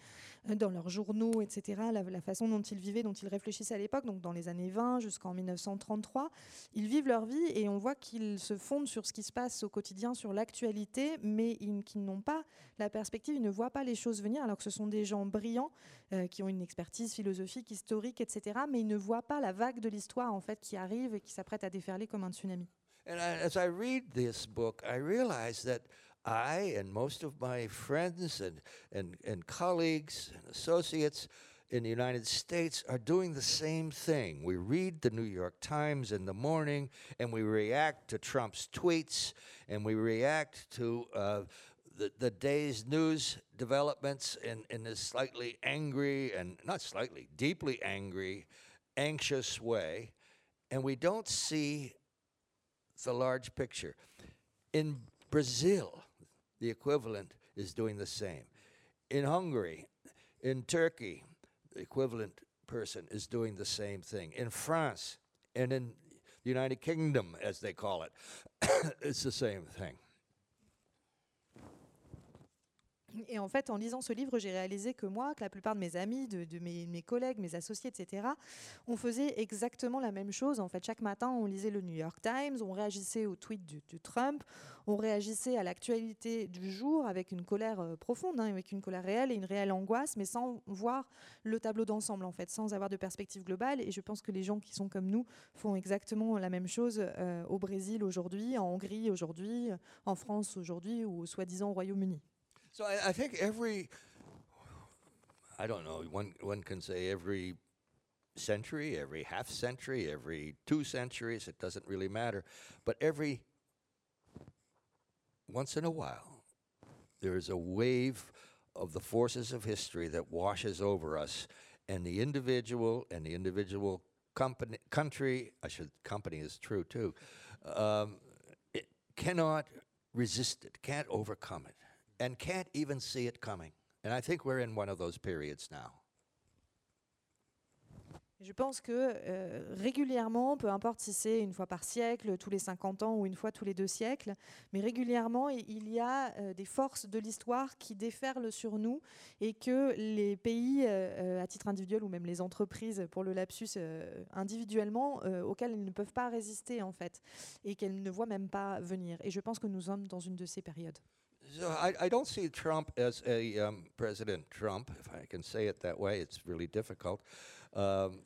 Speaker 3: euh, dans leurs journaux, etc., la, la façon dont ils vivaient, dont ils réfléchissaient à l'époque, donc dans les années 20 jusqu'en 1933, ils vivent leur vie et on voit qu'ils se fondent sur ce qui se passe au quotidien, sur l'actualité, mais ils, qu'ils n'ont pas la perspective, ils ne voient pas les choses venir, alors que ce sont des gens brillants euh, qui ont une expertise philosophique, historique, etc., mais ils ne voient pas la vague de l'histoire en fait qui arrive et qui s'apprête à déferler comme un tsunami.
Speaker 2: And I, as I read this book, I realize that I and most of my friends and, and, and colleagues and associates in the United States are doing the same thing. We read the New York Times in the morning and we react to Trump's tweets and we react to uh, the, the day's news developments in, in this slightly angry and not slightly, deeply angry, anxious way. And we don't see the large picture. In Brazil, the equivalent is doing the same. In Hungary, in Turkey, the equivalent person is doing the same thing. In France and in the United Kingdom, as they call it, it's the same thing.
Speaker 3: Et en fait, en lisant ce livre, j'ai réalisé que moi, que la plupart de mes amis, de, mes, collègues, mes associés, etc., on faisait exactement la même chose. En fait, chaque matin, on lisait le New York Times, on réagissait aux tweets de, Trump, on réagissait à l'actualité du jour avec une colère euh, profonde, hein, avec une colère réelle et une réelle angoisse, mais sans voir le tableau d'ensemble, en fait, sans avoir de perspective globale. Et je pense que les gens qui sont comme nous font exactement la même chose euh, au Brésil aujourd'hui, en Hongrie aujourd'hui, en France aujourd'hui ou soi-disant au Royaume-Uni.
Speaker 2: So I, I think every, I don't know, one, one can say every century, every half century, every two centuries, it doesn't really matter. But every, once in a while, there is a wave of the forces of history that washes over us, and the individual and the individual company, country, I should, company is true too, um, it cannot resist it, can't overcome it, and can't even see it coming. And I think we're in one of those periods now.
Speaker 3: Je pense que euh, régulièrement, peu importe si c'est une fois par siècle, tous les 50 ans ou une fois tous les deux siècles, mais régulièrement, il y a euh, des forces de l'histoire qui déferlent sur nous et que les pays, euh, à titre individuel ou même les entreprises, pour le lapsus, individuellement, auxquelles elles ne peuvent pas résister en fait et qu'elles ne voient même pas venir. Et je pense que nous sommes dans une de ces périodes.
Speaker 2: So I, I don't see Trump as a um, President Trump, if I can say it that way. It's really difficult. Um,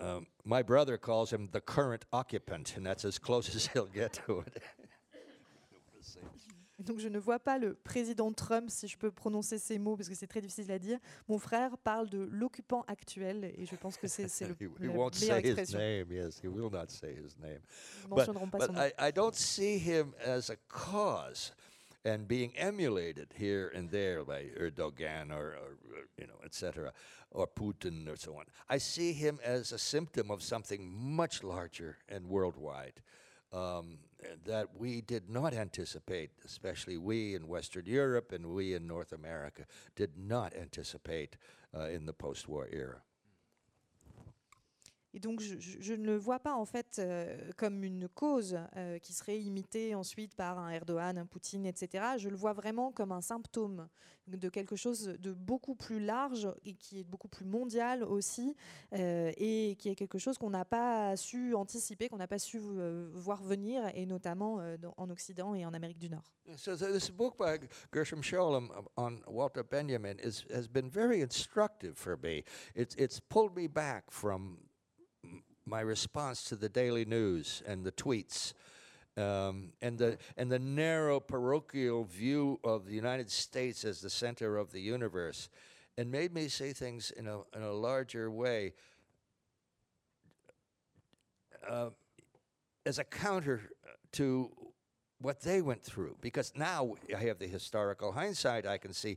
Speaker 2: um, my brother calls him the current occupant, and that's as close as he'll get to it.
Speaker 3: Donc je ne vois pas le président Trump, si je peux prononcer ces mots, parce que c'est très difficile à dire. Mon frère parle de l'occupant actuel, et je pense que c'est le
Speaker 2: he, he
Speaker 3: la
Speaker 2: won't
Speaker 3: meilleure
Speaker 2: say his
Speaker 3: expression.
Speaker 2: name. Yes, he will not say his name.
Speaker 3: Ils ne
Speaker 2: But,
Speaker 3: pas son
Speaker 2: but
Speaker 3: nom.
Speaker 2: I, I don't see him as a cause and being emulated here and there by Erdogan or, or you know, etc., or Putin or so on. I see him as a symptom of something much larger and worldwide. Um, that we did not anticipate, especially we in Western Europe and we in North America, did not anticipate uh, in the post war era.
Speaker 3: Et donc, je, ne le vois pas en fait euh, comme une cause euh, qui serait imitée ensuite par un Erdogan, un Poutine, etc. Je le vois vraiment comme un symptôme de quelque chose de beaucoup plus large et qui est beaucoup plus mondial aussi, euh, et qui est quelque chose qu'on n'a pas su anticiper, qu'on n'a pas su voir venir, et notamment en Occident et en Amérique du Nord.
Speaker 2: So th- this book Gershom Scholem on Walter Benjamin is, has been very instructive for me. It's, me back from my response to the daily news and the tweets. Um, and the and the narrow parochial view of the United States as the center of the universe, and made me see things in a in a larger way. Uh, as a counter to what they went through because now I have the historical hindsight I can see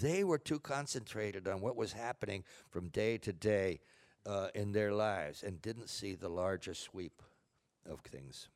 Speaker 2: they were too concentrated on what was happening from day to day uh, in their lives and didn't see the larger sweep of things.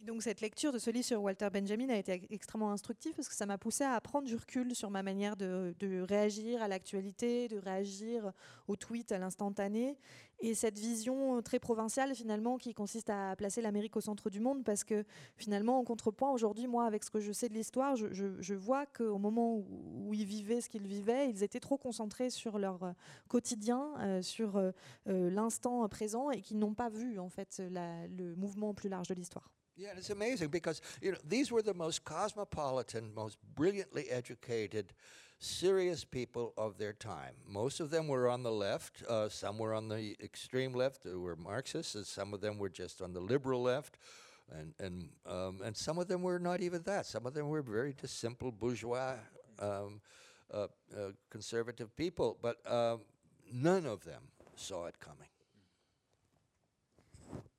Speaker 3: Donc cette lecture de ce livre sur Walter Benjamin a été extrêmement instructive parce que ça m'a poussé à prendre du recul sur ma manière de, réagir à l'actualité, de réagir aux tweets à l'instantané. Et cette vision très provinciale finalement qui consiste à placer l'Amérique au centre du monde parce que finalement en contrepoint aujourd'hui, moi avec ce que je sais de l'histoire, je, vois qu'au moment où, ils vivaient ce qu'ils vivaient, ils étaient trop concentrés sur leur euh, quotidien, euh, sur euh, euh, l'instant présent et qu'ils n'ont pas vu en fait le mouvement plus large de l'histoire.
Speaker 2: Yeah, and it's amazing because you know these were the most cosmopolitan, most brilliantly educated, serious people of their time. Most of them were on the left. Uh, some were on the extreme left, who were Marxists, and some of them were just on the liberal left, and and um, and some of them were not even that. Some of them were very just simple bourgeois, um, uh, uh, conservative people, but um, none of them saw it coming.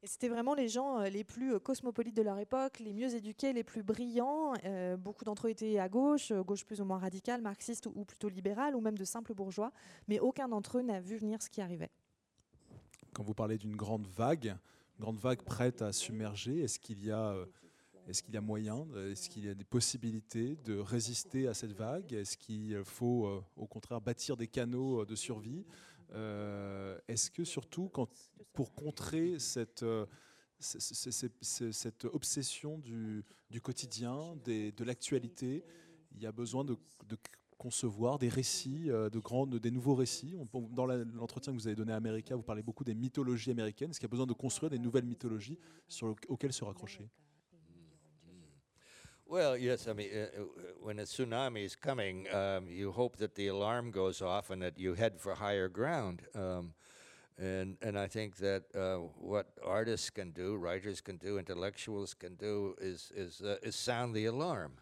Speaker 3: C'était vraiment les gens euh, les plus euh, cosmopolites de leur époque, les mieux éduqués, les plus brillants. Euh, beaucoup d'entre eux étaient à gauche, gauche plus ou moins radicale, marxiste ou, plutôt libérale, ou même de simples bourgeois. Mais aucun d'entre eux n'a vu venir ce qui arrivait.
Speaker 1: Quand vous parlez d'une grande vague, une grande vague prête à submerger, est-ce qu'il y a, est-ce qu'il y a moyen, est-ce qu'il y a des possibilités de résister à cette vague? Est-ce qu'il faut au contraire bâtir des canaux de survie? Est-ce que surtout, quand, pour contrer cette, euh, obsession du, quotidien, de l'actualité, il y a besoin de, concevoir des récits, euh, des nouveaux récits? Dans l'entretien que vous avez donné à America, vous parlez beaucoup des mythologies américaines. Est-ce qu'il y a besoin de construire des nouvelles mythologies auxquelles se raccrocher?
Speaker 2: Well, yes. I mean, uh, uh, when a tsunami is coming, um, you hope that the alarm goes off and that you head for higher ground. Um, and and I think that uh, what artists can do, writers can do, intellectuals can do is is uh, is sound the alarm.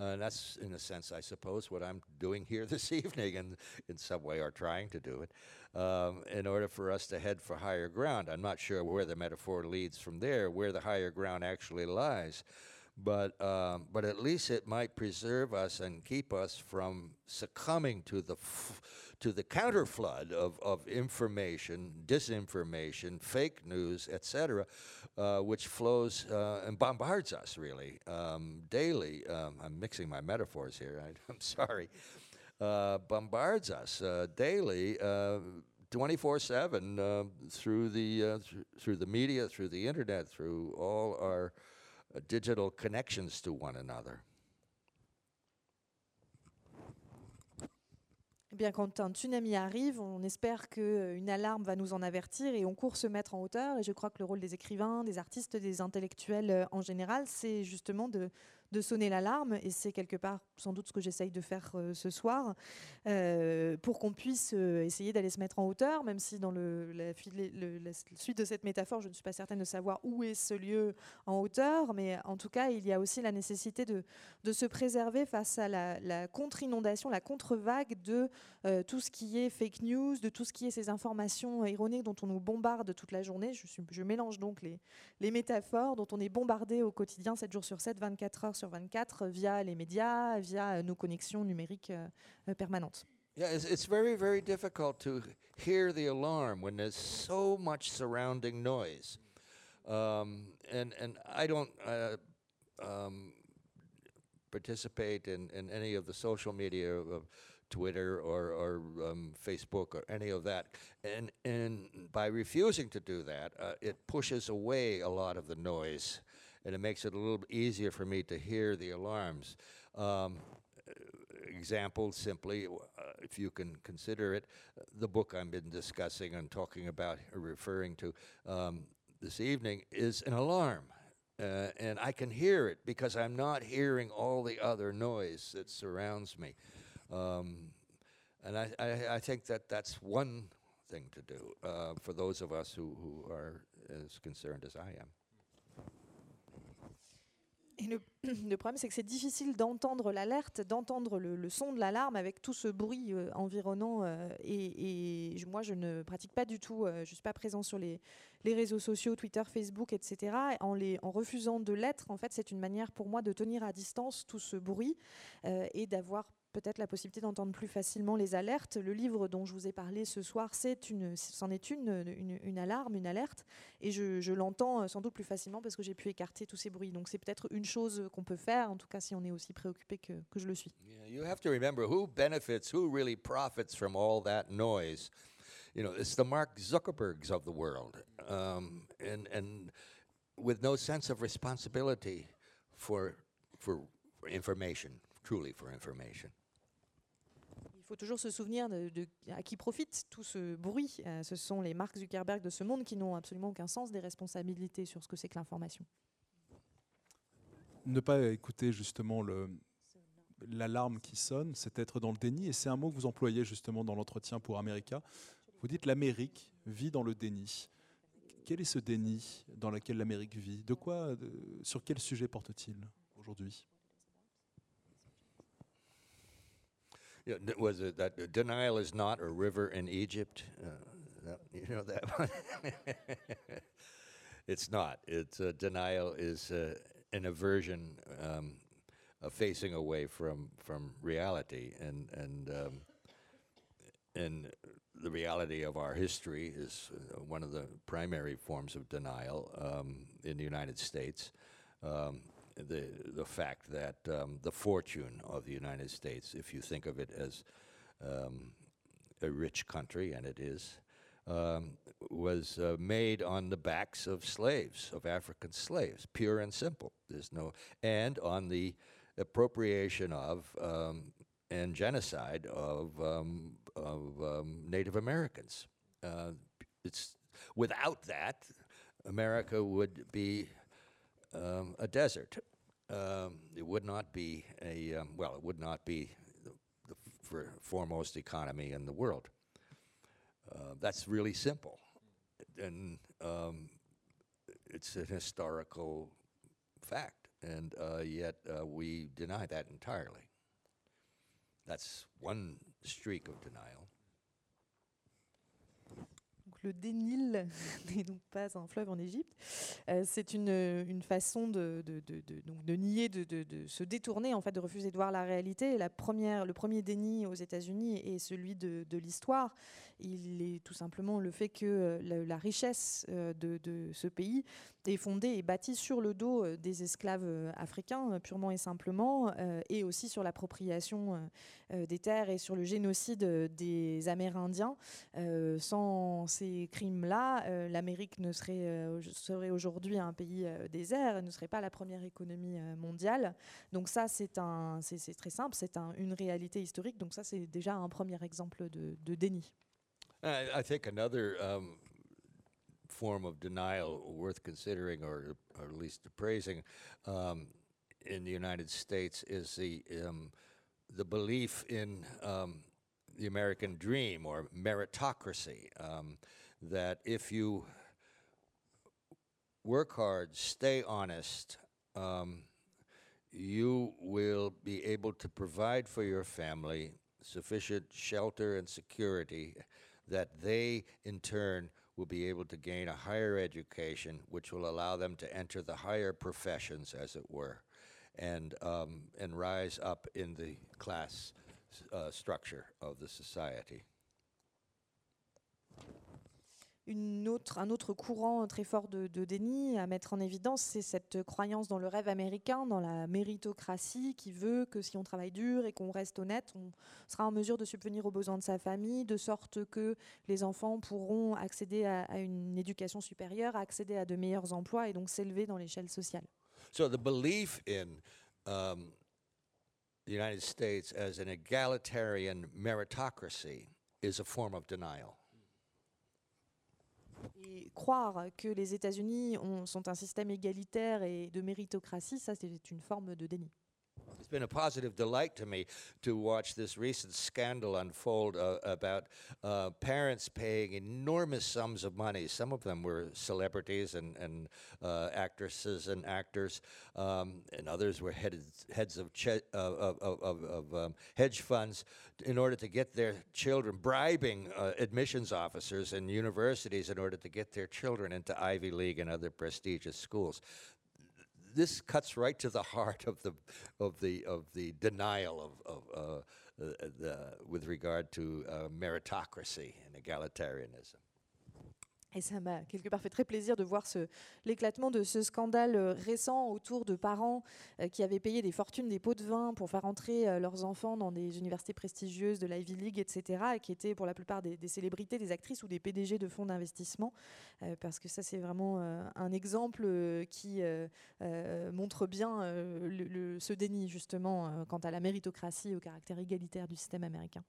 Speaker 2: Uh, and that's, in a sense, I suppose, what I'm doing here this evening, and in some way are trying to do it, um, in order for us to head for higher ground. I'm not sure where the metaphor leads from there, where the higher ground actually lies. But um, but at least it might preserve us and keep us from succumbing to the f- to the counterflood of, of information, disinformation, fake news, etc., uh, which flows uh, and bombards us really um, daily. Um, I'm mixing my metaphors here. I, am sorry. Uh, bombards us uh, daily. 24 7 uh, through the uh, th- through the media, through the internet, through all our uh, digital connections to one another.
Speaker 3: Eh bien, quand un tsunami arrive, on espère qu'une alarme va nous en avertir et on court se mettre en hauteur. Et je crois que le rôle des écrivains, des artistes, des intellectuels en général, c'est justement de, de sonner l'alarme, et c'est quelque part sans doute ce que j'essaye de faire euh, ce soir, euh, pour qu'on puisse euh, essayer d'aller se mettre en hauteur, même si dans le, la, suite de cette métaphore, je ne suis pas certaine de savoir où est ce lieu en hauteur, mais en tout cas, il y a aussi la nécessité de, de se préserver face à la, contre-inondation, la contre-vague de tout ce qui est fake news, de tout ce qui est ces informations ironiques dont on nous bombarde toute la journée. Je, mélange donc les, les métaphores dont on est bombardé au quotidien, 7 jours sur 7, 24 heures sur 24 via les médias, via nos connexions numériques euh, permanentes.
Speaker 2: Yeah, it's, it's very, very difficult to hear the alarm when there's so much surrounding noise. Um, and, and I don't uh, um, participate in, in any of the social media of Twitter or, or um, Facebook or any of that. And, and by refusing to do that, uh, it pushes away a lot of the noise and it makes it a little easier for me to hear the alarms. Um, example simply, uh, if you can consider it, the book I've been discussing and talking about, referring to um, this evening, is an alarm. Uh, and I can hear it because I'm not hearing all the other noise that surrounds me. Um, and I, I, I, think that that's one thing to do uh, for those of us who, who are as concerned as I am.
Speaker 3: Le, problème, c'est que c'est difficile d'entendre l'alerte, d'entendre le, son de l'alarme avec tout ce bruit euh, environnant. Euh, et, moi, je ne pratique pas du tout, euh, je ne suis pas présent sur les, réseaux sociaux, Twitter, Facebook, etc. En, les, en refusant de l'être, en fait, c'est une manière pour moi de tenir à distance tout ce bruit et d'avoir peut-être la possibilité d'entendre plus facilement les alertes. Le livre dont je vous ai parlé ce soir, c'est une, c'en est une, une, alarme, une alerte, et je, l'entends euh, sans doute plus facilement parce que j'ai pu écarter tous ces bruits. Donc c'est peut-être une chose qu'on peut faire, en tout cas si on est aussi préoccupé que, que je le suis.
Speaker 2: you have to remember who benefits, who really profits from all that noise. You know, it's the Mark Zuckerbergs of the world, um, and and with no sense of responsibility for for information, truly for information.
Speaker 3: Il faut toujours se souvenir de, à qui profite tout ce bruit. Euh, ce sont les Mark Zuckerberg de ce monde qui n'ont absolument aucun sens des responsabilités sur ce que c'est que l'information.
Speaker 1: Ne pas écouter justement l'alarme qui sonne, c'est être dans le déni. Et c'est un mot que vous employez justement dans l'entretien pour America. Vous dites l'Amérique vit dans le déni. Quel est ce déni dans lequel l'Amérique vit? De quoi, sur quel sujet porte-t-il aujourd'hui?
Speaker 2: Was it that denial is not a river in Egypt? Uh, that, you know that one. it's not. It's uh, denial is uh, an aversion, um, a facing away from from reality, and and um, and the reality of our history is uh, one of the primary forms of denial um, in the United States. Um, the the fact that um, the fortune of the United States, if you think of it as um, a rich country, and it is, um, was uh, made on the backs of slaves, of African slaves, pure and simple. There's no and on the appropriation of um, and genocide of um, of um, Native Americans. Uh, it's without that, America would be um, a desert. Um, it would not be a um, well. It would not be the, the foremost economy in the world. Uh, that's really simple, and um, it's an historical fact, and uh, yet uh, we deny that entirely. That's one streak of denial.
Speaker 3: Le Dénil n'est donc pas un fleuve en Égypte. Euh, c'est une, façon de nier, de, se détourner, en fait, de refuser de voir la réalité. La première, le premier déni aux États-Unis est celui de, l'histoire. Il est tout simplement le fait que la, richesse de, ce pays est fondée et bâtie sur le dos des esclaves africains, purement et simplement, et aussi sur l'appropriation des terres et sur le génocide des Amérindiens. Euh, sans ces crimes-là, euh, l'Amérique ne serait, euh, aujourd'hui un pays désert, ne serait pas la première économie mondiale. Donc ça, c'est très simple, c'est un, une réalité historique. Donc ça, c'est déjà un premier exemple de déni.
Speaker 2: I, I think another um, form of denial worth considering, or, or at least appraising, um, in the United States is the um, the belief in um, the American dream or meritocracy. Um, that if you work hard, stay honest, um, you will be able to provide for your family sufficient shelter and security that they, in turn, will be able to gain a higher education, which will allow them to enter the higher professions, as it were, and, um, and rise up in the class uh, structure of the society.
Speaker 3: Un autre courant très fort de, déni à mettre en évidence, c'est cette croyance dans le rêve américain, dans la méritocratie, qui veut que si on travaille dur et qu'on reste honnête, on sera en mesure de subvenir aux besoins de sa famille, de sorte que les enfants pourront accéder à, à une éducation supérieure, accéder à de meilleurs emplois et donc s'élever dans l'échelle sociale.
Speaker 2: So the belief in um, the United States as an egalitarian meritocracy is a form of denial.
Speaker 3: Et croire que les États-Unis sont un système égalitaire et de méritocratie, ça c'est une forme de déni.
Speaker 2: It's been a positive delight to me to watch this recent scandal unfold uh, about uh, parents paying enormous sums of money. Some of them were celebrities and, and uh, actresses and actors, um, and others were heads, heads of, che- of, of, of um, hedge funds in order to get their children, bribing uh, admissions officers in universities in order to get their children into Ivy League and other prestigious schools this cuts right to the heart of the of the of the denial of, of uh, uh, the, with regard to uh, meritocracy and egalitarianism.
Speaker 3: Et ça m'a quelque part fait très plaisir de voir l'éclatement de ce scandale euh, récent autour de parents euh, qui avaient payé des fortunes, des pots de vin pour faire entrer euh, leurs enfants dans des universités prestigieuses de l'Ivy League, etc., et qui étaient pour la plupart des, célébrités, des actrices ou des PDG de fonds d'investissement, parce que ça c'est vraiment un exemple qui montre bien ce déni justement quant à la méritocratie et au caractère égalitaire du système américain.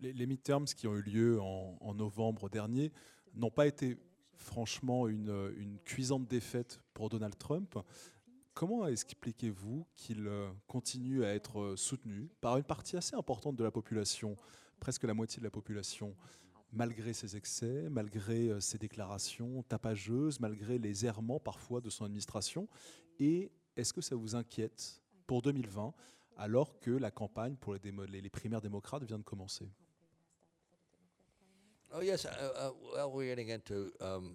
Speaker 1: Les, les midterms qui ont eu lieu en novembre dernier n'ont pas été franchement une, cuisante défaite pour Donald Trump. Comment expliquez-vous qu'il euh, continue à être euh, soutenu par une partie assez importante de la population, presque la moitié de la population, malgré ses excès, malgré euh, ses déclarations tapageuses, malgré les errements parfois de son administration? Et est-ce que ça vous inquiète pour 2020, alors que la campagne pour les primaires démocrates vient de commencer?
Speaker 2: Oh yes. Uh, uh, well, we're getting into um,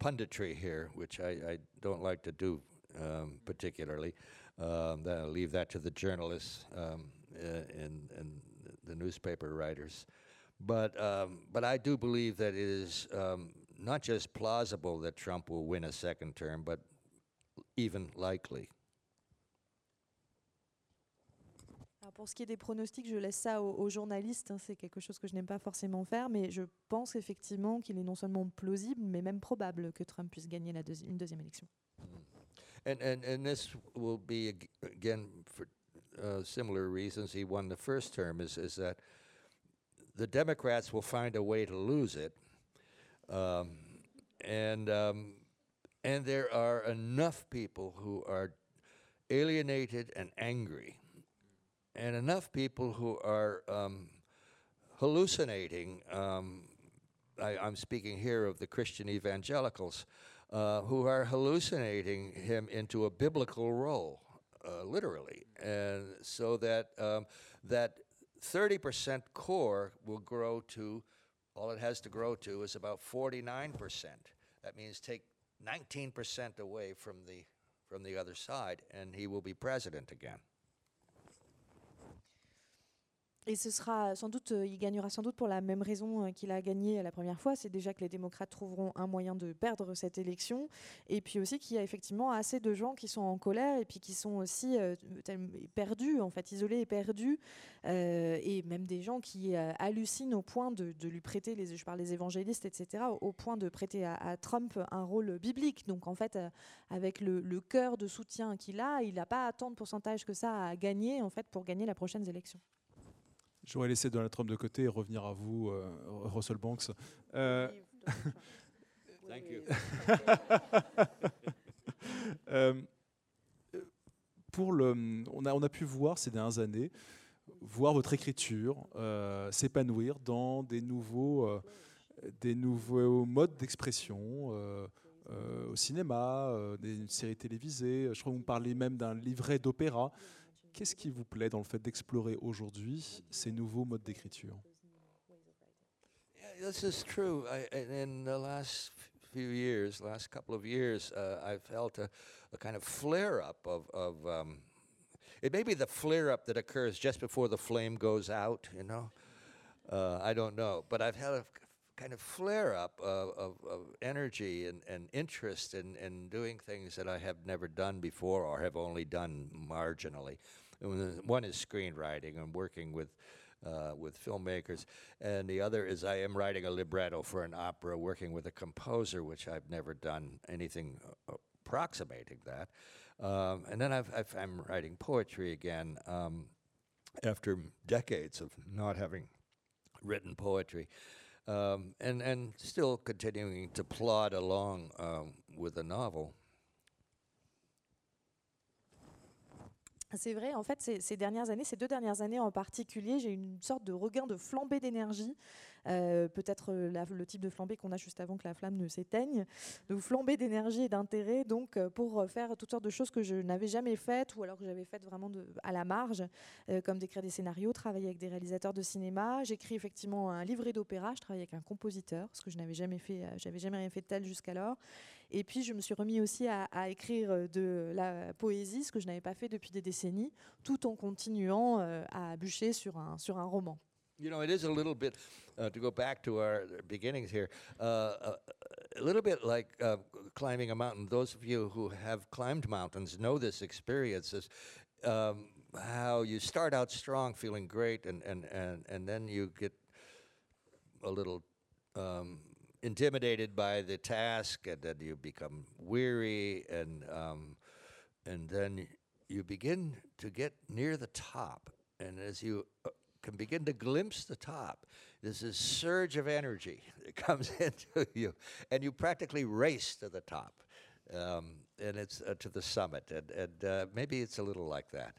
Speaker 2: punditry here, which I, I, don't like to do um, particularly. Um, I'll leave that to the journalists um, uh, and, and the newspaper writers. But um, but I do believe that it is um, not just plausible that Trump will win a second term, but even likely.
Speaker 3: Pour ce qui est des pronostics, je laisse ça aux, journalistes. Hein, c'est quelque chose que je n'aime pas forcément faire, mais je pense effectivement qu'il est non seulement plausible, mais même probable que Trump puisse gagner une deuxième élection.
Speaker 2: Mm. And, and, and this will be again for uh, similar reasons. He won the first term. Is is that the Democrats will find a way to lose it, um, and um, and there are enough people who are alienated and angry and enough people who are um, hallucinating. Um, I, am speaking here of the Christian evangelicals uh, who are hallucinating him into a biblical role, uh, literally, and so that um, that 30% core will grow to all it has to grow to is about 49%. That means take 19% away from the, from the other side, and he will be president again.
Speaker 3: Et ce sera sans doute, euh, il gagnera sans doute pour la même raison euh, qu'il a gagné la première fois, c'est déjà que les démocrates trouveront un moyen de perdre cette élection, et puis aussi qu'il y a effectivement assez de gens qui sont en colère et puis qui sont aussi euh, perdus, en fait, isolés et perdus, et même des gens qui hallucinent au point de, lui prêter, je parle des évangélistes, etc., au point de prêter à, Trump un rôle biblique. Donc en fait, avec le, le cœur de soutien qu'il a, il n'a pas tant de pourcentage que ça à gagner, en fait, pour gagner la prochaine élection.
Speaker 1: J'aurais laissé Donald Trump de côté et revenir à vous, euh, Russell Banks. Euh,
Speaker 2: Thank you.
Speaker 1: Euh, pour le, on, a, on a pu voir ces dernières années, voir votre écriture euh, s'épanouir dans des nouveaux, euh, des nouveaux modes d'expression au cinéma, des séries télévisées. Je crois que vous me parlez même d'un livret d'opéra. Qu'est-ce qui vous plaît dans le fait d'explorer aujourd'hui ces nouveaux modes d'écriture
Speaker 2: this is true. I, in the last few years, last couple of years, uh, I felt a, a kind of flare up of, of um, it may be the flare up that occurs just before the flame goes out, you know. Uh, I don't know. But I've had a kind of flare up of, of, of energy and, and interest in, in doing things that I have never done before or have only done marginally. One is screenwriting and working with uh, with filmmakers, and the other is I am writing a libretto for an opera, working with a composer, which I've never done anything uh, approximating that. Um, and then I've, I'm writing poetry again um, after decades of not having written poetry. Um, and, and still continuing to plod along um, with a novel.
Speaker 3: C'est vrai, en fait, ces, dernières années, ces deux dernières années en particulier, j'ai eu une sorte de regain de flambée d'énergie. Euh, Peut-être euh, le type de flambée qu'on a juste avant que la flamme ne s'éteigne. De flambée d'énergie et d'intérêt, donc, euh, pour faire toutes sortes de choses que je n'avais jamais faites ou alors que j'avais faites vraiment à la marge, comme d'écrire des scénarios, travailler avec des réalisateurs de cinéma. J'écris effectivement un livret d'opéra, je travaille avec un compositeur, ce que je n'avais jamais fait, euh, j'avais jamais rien fait de tel jusqu'alors. Et puis, je me suis remis aussi à, à écrire euh, de la poésie, ce que je n'avais pas fait depuis des décennies, tout en continuant euh, à bûcher sur un, sur un roman.
Speaker 2: You know, it is a little bit, uh, to go back to our beginnings here, uh, a, a little bit like uh, climbing a mountain. Those of you who have climbed mountains know this experience is um, how you start out strong, feeling great, and, and, and, and then you get a little um, intimidated by the task, and then you become weary, and, um, and then you begin to get near the top. And as you uh, can begin to glimpse the top, there's this surge of energy that comes into you, and you practically race to the top, um, and it's uh, to the summit. And, and uh, maybe it's a little like that.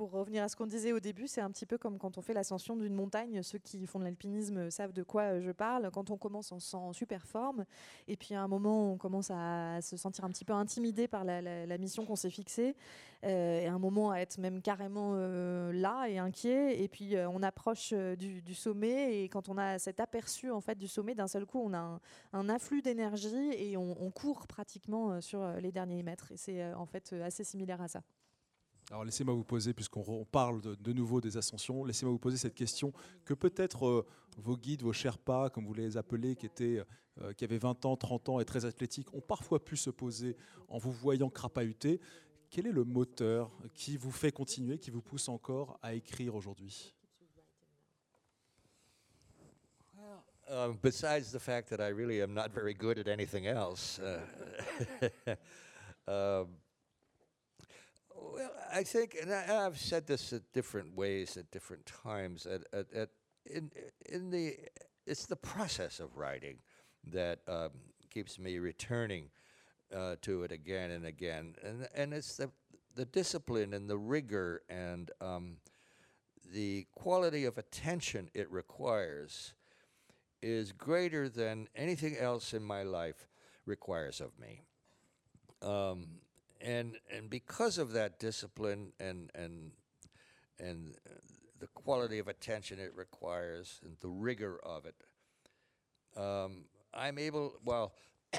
Speaker 3: Pour revenir à ce qu'on disait au début, c'est un petit peu comme quand on fait l'ascension d'une montagne. Ceux qui font de l'alpinisme savent de quoi euh, je parle. Quand on commence, on se sent en super forme. Et puis à un moment, on commence à se sentir un petit peu intimidé par la, mission qu'on s'est fixée. Euh, et à un moment, à être même carrément euh, là et inquiet. Et puis euh, on approche du, sommet. Et quand on a cet aperçu en fait, du sommet, d'un seul coup, on a un, afflux d'énergie et on, on court pratiquement sur les derniers mètres. Et c'est en fait assez similaire à ça.
Speaker 1: Alors laissez-moi vous poser, puisqu'on parle de, de nouveau des ascensions, laissez-moi vous poser cette question que peut-être euh, vos guides, vos Sherpas, comme vous les appelez, qui, étaient, euh, qui avaient 20 ans, 30 ans et très athlétiques, ont parfois pu se poser en vous voyant crapahuter. Quel est le moteur qui vous fait continuer, qui vous pousse encore à écrire aujourd'hui?
Speaker 2: Um, besides the fact that I really am not very good at anything else, uh, um, well, I think, and I, I've said this at different ways at different times. At, at, at in in the, it's the process of writing that um, keeps me returning uh, to it again and again, and and it's the the discipline and the rigor and um, the quality of attention it requires is greater than anything else in my life requires of me. Um, and and because of that discipline and and and the quality of attention it requires and the rigor of it, um, I'm able, while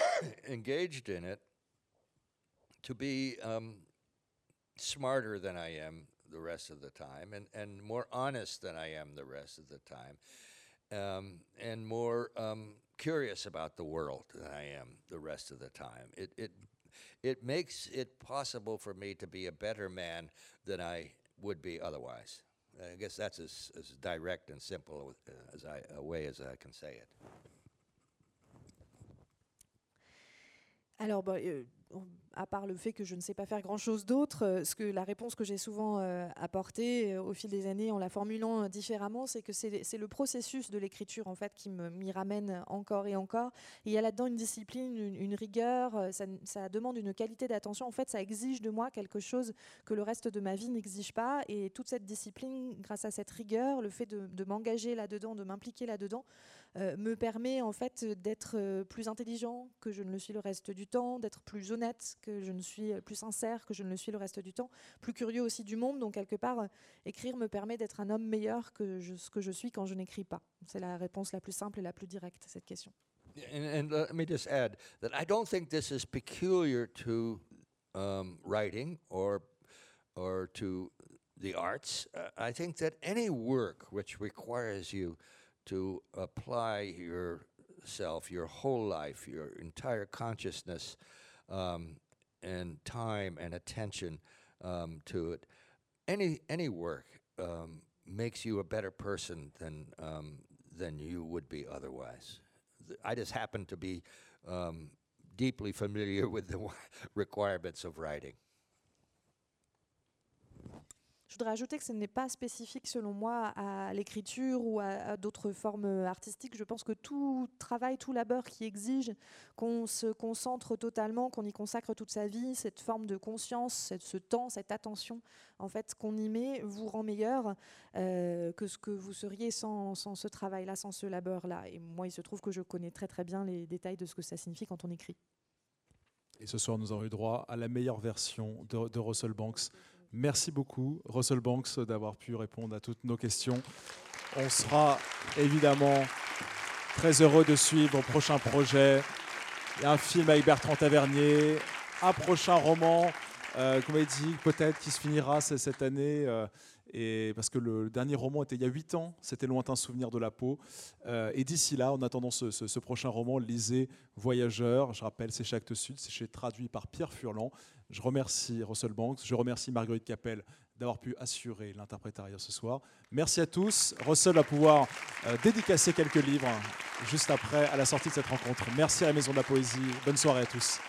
Speaker 2: engaged in it, to be um, smarter than I am the rest of the time and, and more honest than I am the rest of the time um, and more um, curious about the world than I am the rest of the time. It, it, it makes it possible for me to be a better man than I would be otherwise. I guess that's as, as direct and simple as I, a way as I can say it.
Speaker 3: Alors, bah, euh, à part le fait que je ne sais pas faire grand-chose d'autre, euh, ce que la réponse que j'ai souvent euh, apportée euh, au fil des années en la formulant différemment, c'est que c'est le processus de l'écriture en fait qui m'y ramène encore et encore. Il y a là-dedans une discipline, une, rigueur, ça, demande une qualité d'attention. En fait, ça exige de moi quelque chose que le reste de ma vie n'exige pas. Et toute cette discipline, grâce à cette rigueur, le fait de m'engager là-dedans, de m'impliquer là-dedans, euh, me permet en fait d'être euh, plus intelligent que je ne le suis le reste du temps, d'être plus honnête que je ne suis plus sincère que je ne le suis le reste du temps, plus curieux aussi du monde. Donc quelque part, euh, écrire me permet d'être un homme meilleur que je- ce que je suis quand je n'écris pas. C'est la réponse la plus simple et la plus directe à cette question.
Speaker 2: And, and let me just add that I don't think this is peculiar to um, writing or or to the arts. Uh, I think that any work which requires you to apply yourself, your whole life, your entire consciousness, um, and time and attention um, to it, any any work um, makes you a better person than um, than you would be otherwise. I just happen to be um, deeply familiar with the requirements of writing.
Speaker 3: Je voudrais ajouter que ce n'est pas spécifique, selon moi, à l'écriture ou à, d'autres formes artistiques. Je pense que tout travail, tout labeur qui exige qu'on se concentre totalement, qu'on y consacre toute sa vie, cette forme de conscience, ce temps, cette attention, en fait, qu'on y met, vous rend meilleur euh, que ce que vous seriez sans, ce travail-là, sans ce labeur-là. Et moi, il se trouve que je connais très très bien les détails de ce que ça signifie quand on écrit.
Speaker 1: Et ce soir, nous avons eu droit à la meilleure version de Russell Banks. Merci beaucoup, Russell Banks, d'avoir pu répondre à toutes nos questions. On sera évidemment très heureux de suivre vos prochains projets. Il y a un film avec Bertrand Tavernier, un prochain roman, euh, dit peut-être qui se finira cette année. euh, et parce que le dernier roman était il y a 8 ans, c'était Lointain souvenir de la peau. Euh, et d'ici là, en attendant ce prochain roman, lisez Voyageurs. Je rappelle, c'est chez Actes Sud, c'est chez traduit par Pierre Furlan. Je remercie Russell Banks, je remercie Marguerite Capel d'avoir pu assurer l'interprétariat ce soir. Merci à tous. Russell va pouvoir euh, dédicacer quelques livres juste après, à la sortie de cette rencontre. Merci à la Maison de la Poésie. Bonne soirée à tous.